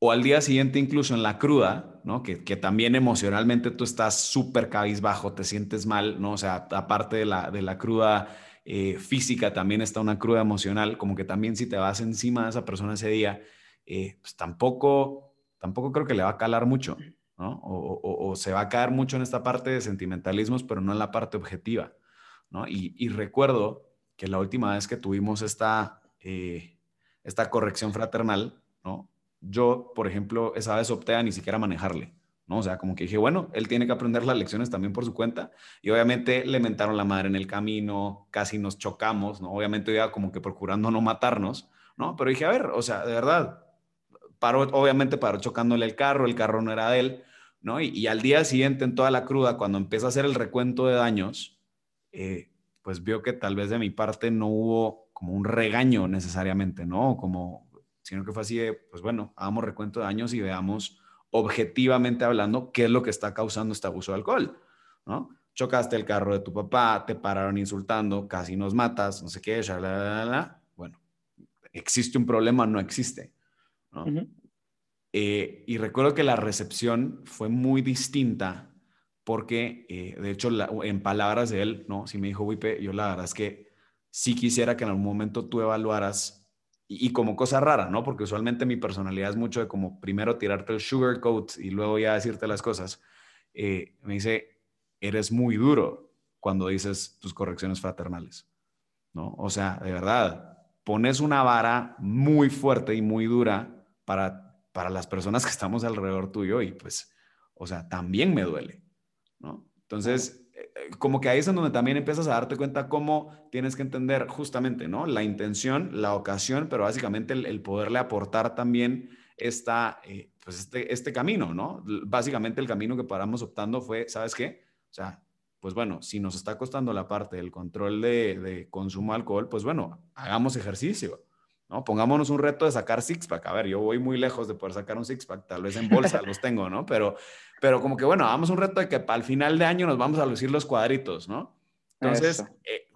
O al día siguiente, incluso en la cruda, ¿no? Que, que también emocionalmente tú estás súper cabizbajo, te sientes mal, ¿no? O sea, aparte de la, de la cruda eh, física, también está una cruda emocional, como que también si te vas encima de esa persona ese día, eh, pues tampoco, tampoco creo que le va a calar mucho. ¿no? O, se va a caer mucho en esta parte de sentimentalismos, pero no en la parte objetiva, ¿no? Y, recuerdo que la última vez que tuvimos esta, eh, esta corrección fraternal, ¿no? Yo, por ejemplo, esa vez opté a ni siquiera manejarle, ¿no? O sea, como que dije, bueno, él tiene que aprender las lecciones también por su cuenta. Y obviamente le mentaron la madre en el camino, casi nos chocamos, ¿no? Obviamente iba como que procurando no matarnos, ¿no? Pero dije, a ver, o sea, de verdad, paró, obviamente paró chocándole el carro, el carro no era de él, ¿no? Y, al día siguiente, en toda la cruda, cuando empieza a hacer el recuento de daños, eh, pues vio que tal vez de mi parte no hubo como un regaño necesariamente, ¿no? Como, sino que fue así de, pues bueno, hagamos recuento de daños y veamos objetivamente hablando qué es lo que está causando este abuso de alcohol, ¿no? Chocaste el carro de tu papá, te pararon insultando, casi nos matas, no sé qué, bueno, existe un problema, no existe, ¿no? Eh, y recuerdo que la recepción fue muy distinta porque, eh, de hecho, en palabras de él, ¿no? Si me dijo, Wipe, yo la verdad es que sí quisiera que en algún momento tú evaluaras, y, como cosa rara, ¿no? Porque usualmente mi personalidad es mucho de como primero tirarte el sugar coat y luego ya decirte las cosas. Eh, me dice, eres muy duro cuando dices tus correcciones fraternales, ¿no? O sea, de verdad, pones una vara muy fuerte y muy dura para para las personas que estamos alrededor tuyo y pues, o sea, también me duele, ¿no? Entonces, eh, eh, como que ahí es en donde también empiezas a darte cuenta cómo tienes que entender justamente, ¿no? La intención, la ocasión, pero básicamente el, poderle aportar también esta, eh, pues este, este camino, ¿no? Básicamente el camino que paramos optando fue, ¿sabes qué? O sea, pues bueno, si nos está costando la parte del control de, de consumo de alcohol, pues bueno, hagamos ejercicio, ¿no? Pongámonos un reto de sacar six-pack. A ver, yo voy muy lejos de poder sacar un six-pack, tal vez en bolsa los tengo, ¿no? Pero, pero como que, bueno, hagamos un reto de que el final de año nos vamos a lucir los cuadritos, ¿no? Entonces, eh,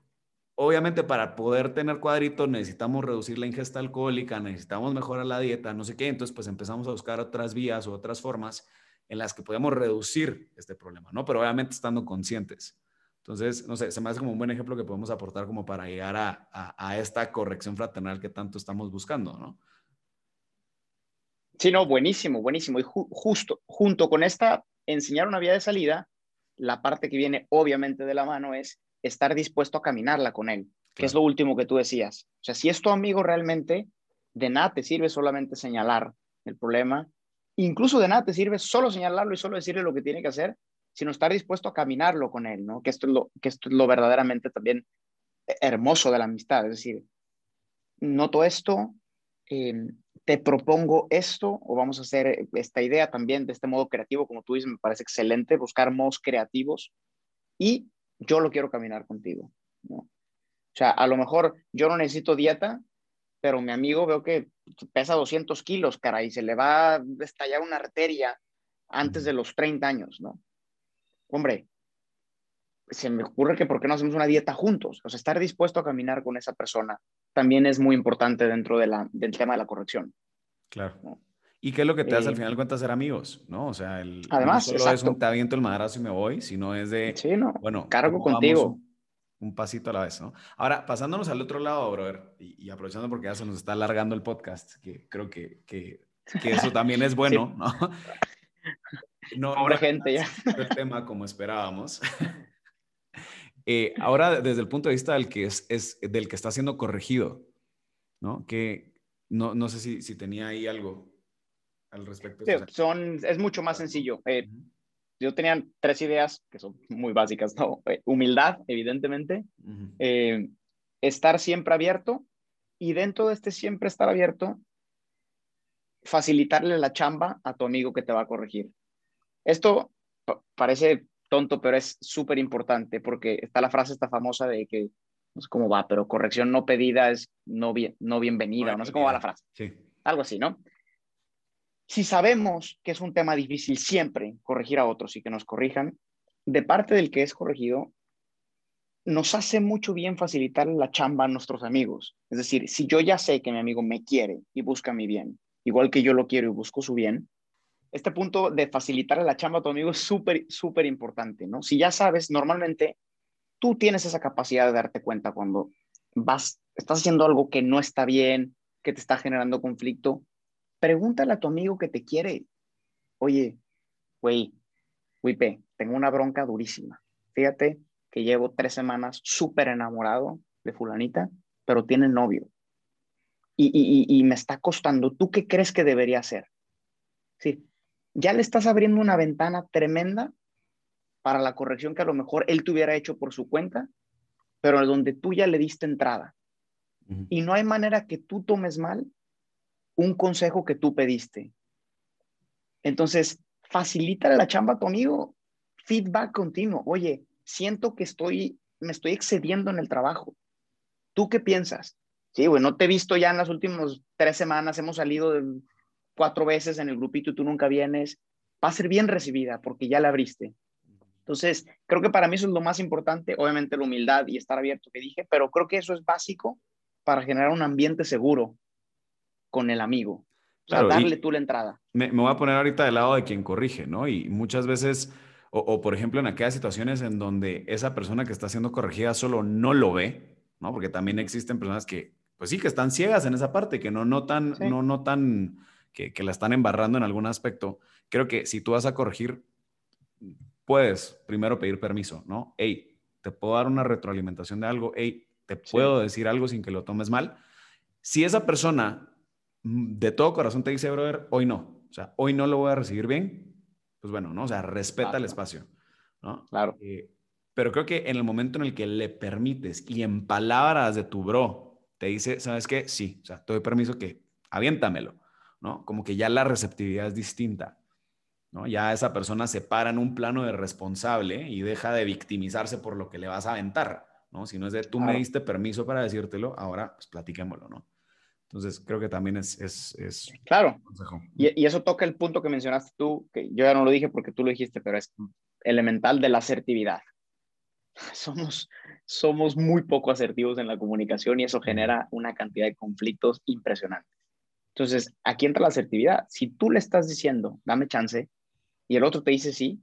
obviamente para poder tener cuadritos necesitamos reducir la ingesta alcohólica, necesitamos mejorar la dieta, no sé qué, entonces pues empezamos a buscar otras vías o otras formas en las que podemos reducir este problema, ¿no? Pero obviamente estando conscientes. Entonces, no sé, se me hace como un buen ejemplo que podemos aportar como para llegar a, esta corrección fraternal que tanto estamos buscando, ¿no? Sí, no, buenísimo, buenísimo. Y justo, junto con esta enseñar una vía de salida, la parte que viene obviamente de la mano es estar dispuesto a caminarla con él, que es lo último que tú decías. O sea, si es tu amigo realmente, de nada te sirve solamente señalar el problema, incluso de nada te sirve solo señalarlo y solo decirle lo que tiene que hacer, sino estar dispuesto a caminarlo con él, ¿no? Que esto es lo, que esto es lo verdaderamente también hermoso de la amistad, es decir, noto esto, em, te propongo esto, o vamos a hacer esta idea también de este modo creativo, como tú dices, me parece excelente, buscar modos creativos, y yo lo quiero caminar contigo, ¿no? O sea, a lo mejor yo no necesito dieta, pero mi amigo veo que pesa 200 kilos, cara, y se le va a estallar una arteria antes de los 30 años, ¿no? Hombre, se me ocurre que por qué no hacemos una dieta juntos. O sea, estar dispuesto a caminar con esa persona también es muy importante dentro de la, del tema de la corrección. Claro. ¿Y qué es lo que te hace al eh, final cuenta ser amigos? ¿no? O sea, el, además, no solo es un te aviento el madrazo y me voy, sino es de, sí, no, bueno, cargo contigo. Un, pasito a la vez, ¿no? Ahora, pasándonos al otro lado, brother, y, aprovechando porque ya se nos está alargando el podcast, que creo que, que, que eso también es bueno, ¿no? No, Pobre gente ya. El tema como esperábamos. Eh, ahora, desde el punto de vista del que, es, es, del que está siendo corregido, ¿no? Que no, no sé si, si tenía ahí algo al respecto. Sí, son, es mucho más sencillo. Eh, yo tenía tres ideas que son muy básicas, ¿no? Eh, humildad, evidentemente. estar siempre abierto. Y dentro de este siempre estar abierto, facilitarle la chamba a tu amigo que te va a corregir. Esto parece tonto, pero es súper importante porque está la frase esta famosa de que no sé cómo va, pero corrección no pedida es no, bien, no bienvenida, no sé cómo va la frase. Sí. Algo así, ¿no? Si sabemos que es un tema difícil siempre corregir a otros y que nos corrijan, de parte del que es corregido, nos hace mucho bien facilitar la chamba a nuestros amigos. Es decir, si yo ya sé que mi amigo me quiere y busca mi bien, igual que yo lo quiero y busco su bien, este punto de facilitar la chamba a tu amigo es súper, súper importante, ¿no? Si ya sabes, normalmente tú tienes esa capacidad de darte cuenta cuando vas, estás haciendo algo que no está bien, que te está generando conflicto, pregúntale a tu amigo que te quiere. Oye, güey, Wipe, tengo una bronca durísima. Fíjate que llevo tres semanas súper enamorado de fulanita, pero tiene novio. Y, y, y, me está costando. ¿Tú qué crees que debería hacer? Sí, ya le estás abriendo una ventana tremenda para la corrección que a lo mejor él te hubiera hecho por su cuenta, pero donde tú ya le diste entrada. Y no hay manera que tú tomes mal un consejo que tú pediste. Entonces, facilita la chamba a tu amigo, feedback continuo. Oye, siento que estoy, me estoy excediendo en el trabajo. ¿Tú qué piensas? Sí, bueno, no te he visto ya en las últimas tres semanas, hemos salido de, cuatro veces en el grupito y tú nunca vienes, va a ser bien recibida porque ya la abriste. Entonces, creo que para mí eso es lo más importante, obviamente la humildad y estar abierto que dije, pero creo que eso es básico para generar un ambiente seguro con el amigo. O darle tú la entrada. Me, voy a poner ahorita del lado de quien corrige, ¿no? Y muchas veces, o, o, por ejemplo en aquellas situaciones en donde esa persona que está siendo corregida solo no lo ve, ¿no? Porque también existen personas que, pues sí, que están ciegas en esa parte, que no notan, no notan que, la están embarrando en algún aspecto, creo que si tú vas a corregir, puedes primero pedir permiso, ¿no? Hey, te puedo dar una retroalimentación de algo, hey, te puedo decir algo sin que lo tomes mal. Si esa persona mm, de todo corazón te dice, brother, hoy no, o sea, hoy no lo voy a recibir bien, pues bueno, ¿no? O sea, respeta el espacio, ¿no? Claro. Eh, pero creo que en el momento en el que le permites y en palabras de tu bro te dice, ¿sabes qué? Sí, o sea, te doy permiso que aviéntamelo. ¿No? Como que ya la receptividad es distinta, ¿no? Ya esa persona se para en un plano de responsable y deja de victimizarse por lo que le vas a aventar, ¿no? Si no es de tú me diste permiso para decírtelo, ahora pues platiquémoslo, ¿no? Entonces, creo que también es, es, es claro. Y, y, eso toca el punto que mencionaste tú, que yo ya no lo dije porque tú lo dijiste, pero es elemental de la asertividad. Somos, somos muy poco asertivos en la comunicación y eso genera una cantidad de conflictos impresionantes. Entonces, aquí entra la asertividad. Si tú le estás diciendo, dame chance, y el otro te dice sí,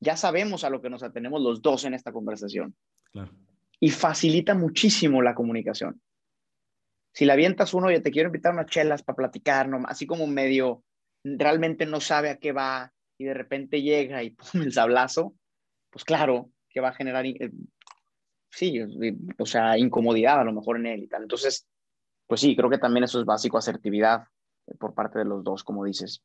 ya sabemos a lo que nos atenemos los dos en esta conversación. Claro. Y facilita muchísimo la comunicación. Si la avientas uno, y te quiero invitar unas chelas para platicar, ¿no? así como medio, realmente no sabe a qué va y de repente llega y pum, el sablazo, pues claro que va a generar, eh, sí, o sea, incomodidad a lo mejor en él y tal. Entonces, pues sí, creo que también eso es básico, asertividad eh, por parte de los dos, como dices.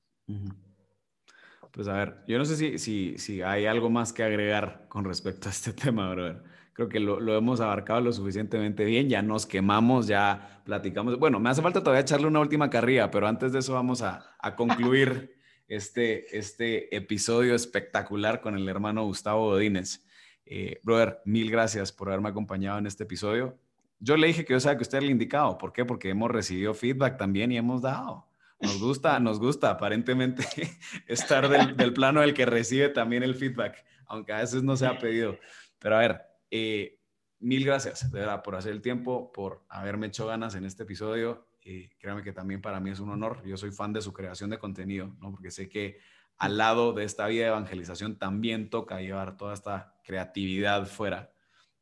Pues a ver, yo no sé si, si, si hay algo más que agregar con respecto a este tema, brother creo que lo, lo, hemos abarcado lo suficientemente bien, ya nos quemamos, ya platicamos. Bueno, me hace falta todavía echarle una última carrilla, pero antes de eso vamos a, a concluir este, este episodio espectacular con el hermano Gustavo Godínez. Eh, brother, mil gracias por haberme acompañado en este episodio. Yo le dije que yo sabía que usted era el indicado. ¿Por qué? Porque hemos recibido feedback también y hemos dado. Nos gusta, nos gusta aparentemente estar del, del plano del que recibe también el feedback, aunque a veces no se ha pedido. Pero a ver, eh, mil gracias, de verdad, por hacer el tiempo, por haberme hecho ganas en este episodio. y créame que también para mí es un honor. Yo soy fan de su creación de contenido, ¿no? Porque sé que al lado de esta vida de evangelización también toca llevar toda esta creatividad fuera,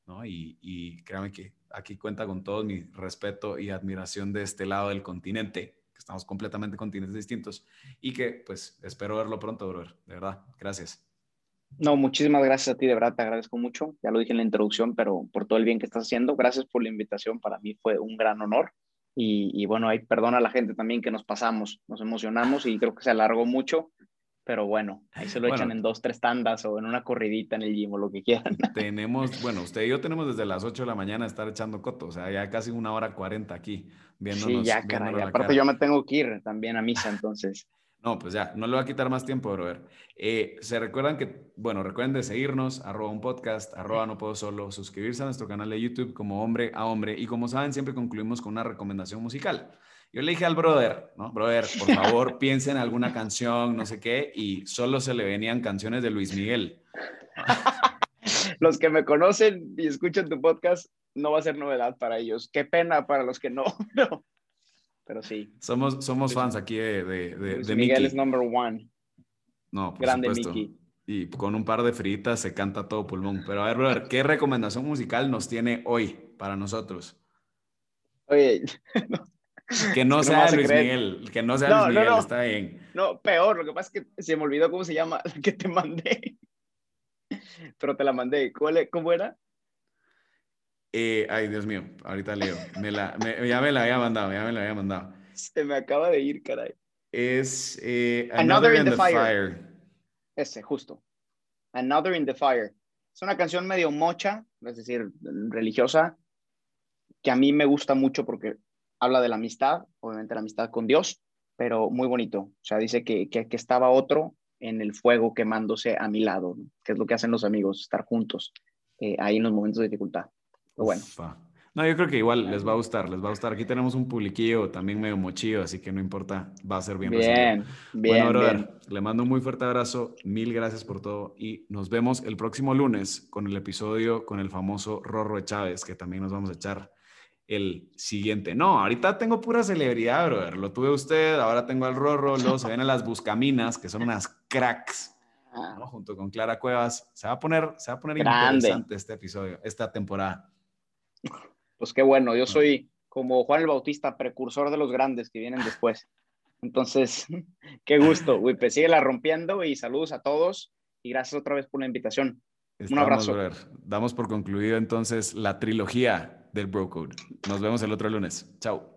¿no? Y, y que aquí cuenta con todo mi respeto y admiración de este lado del continente, que estamos completamente continentes distintos y que pues espero verlo pronto, brother. De verdad, gracias. No, muchísimas gracias a ti, de verdad te agradezco mucho. Ya lo dije en la introducción, pero por todo el bien que estás haciendo. Gracias por la invitación, para mí fue un gran honor. Y, bueno, ahí perdona a la gente también que nos pasamos, nos emocionamos y creo que se alargó mucho, pero bueno, ahí se lo echan en dos, tres tandas o en una corridita en el gym o lo que quieran. Tenemos, bueno, usted y yo tenemos desde las 8 de la mañana estar echando coto, o sea, ya casi una hora cuarenta aquí viéndonos. Sí, ya, caray, aparte yo me tengo que ir también a misa, entonces. No, pues ya, no le va a quitar más tiempo, brother. Eh, se recuerdan que, bueno, recuerden de seguirnos, arroba un podcast, arroba no puedo solo, suscribirse a nuestro canal de YouTube como hombre a hombre y como saben, siempre concluimos con una recomendación musical. Yo le dije al brother, ¿no? Brother, por favor, piense en alguna canción, no sé qué, y solo se le venían canciones de Luis Miguel. los que me conocen y escuchan tu podcast, no va a ser novedad para ellos. Qué pena para los que no, pero pero sí. Somos, somos fans aquí de, de, de, Miguel es number one. No, por Grande supuesto. Mickey. Y con un par de fritas se canta todo pulmón. Pero a ver, brother, ¿qué recomendación musical nos tiene hoy para nosotros? Oye, que no sea Luis Miguel, que no sea Luis Miguel, no, está bien. No, peor, lo que pasa es que se me olvidó cómo se llama la que te mandé. Pero te la mandé. ¿Cómo era? Eh, ay, Dios mío, ahorita leo. Me la, ya me la había mandado, ya me la había mandado. Se me acaba de ir, caray. Es eh, Another, in, the, fire. Ese, justo. Another in the Fire. Es una canción medio mocha, es decir, religiosa, que a mí me gusta mucho porque habla de la amistad, obviamente la amistad con Dios, pero muy bonito. O sea, dice que, que, estaba otro en el fuego quemándose a mi lado, que es lo que hacen los amigos, estar juntos eh, ahí en los momentos de dificultad bueno. No, yo creo que igual les va a gustar, les va a gustar. Aquí tenemos un publiquillo también medio mochillo, así que no importa, va a ser bien. Bien, bien. Bueno, brother, le mando un muy fuerte abrazo, mil gracias por todo y nos vemos el próximo lunes con el episodio con el famoso Rorro Chávez, que también nos vamos a echar el siguiente. No, ahorita tengo pura celebridad, brother. Lo tuve usted, ahora tengo al Rorro, luego se vienen las Buscaminas, que son unas cracks. Ah. Junto con Clara Cuevas. Se va a poner, se va a poner interesante este episodio, esta temporada. Pues qué bueno, yo soy como Juan el Bautista, precursor de los grandes que vienen después. Entonces, qué gusto, Wipe. Síguela rompiendo y saludos a todos y gracias otra vez por la invitación. Un abrazo. Damos por concluido entonces la trilogía del Bro Code. Nos vemos el otro lunes. Chao.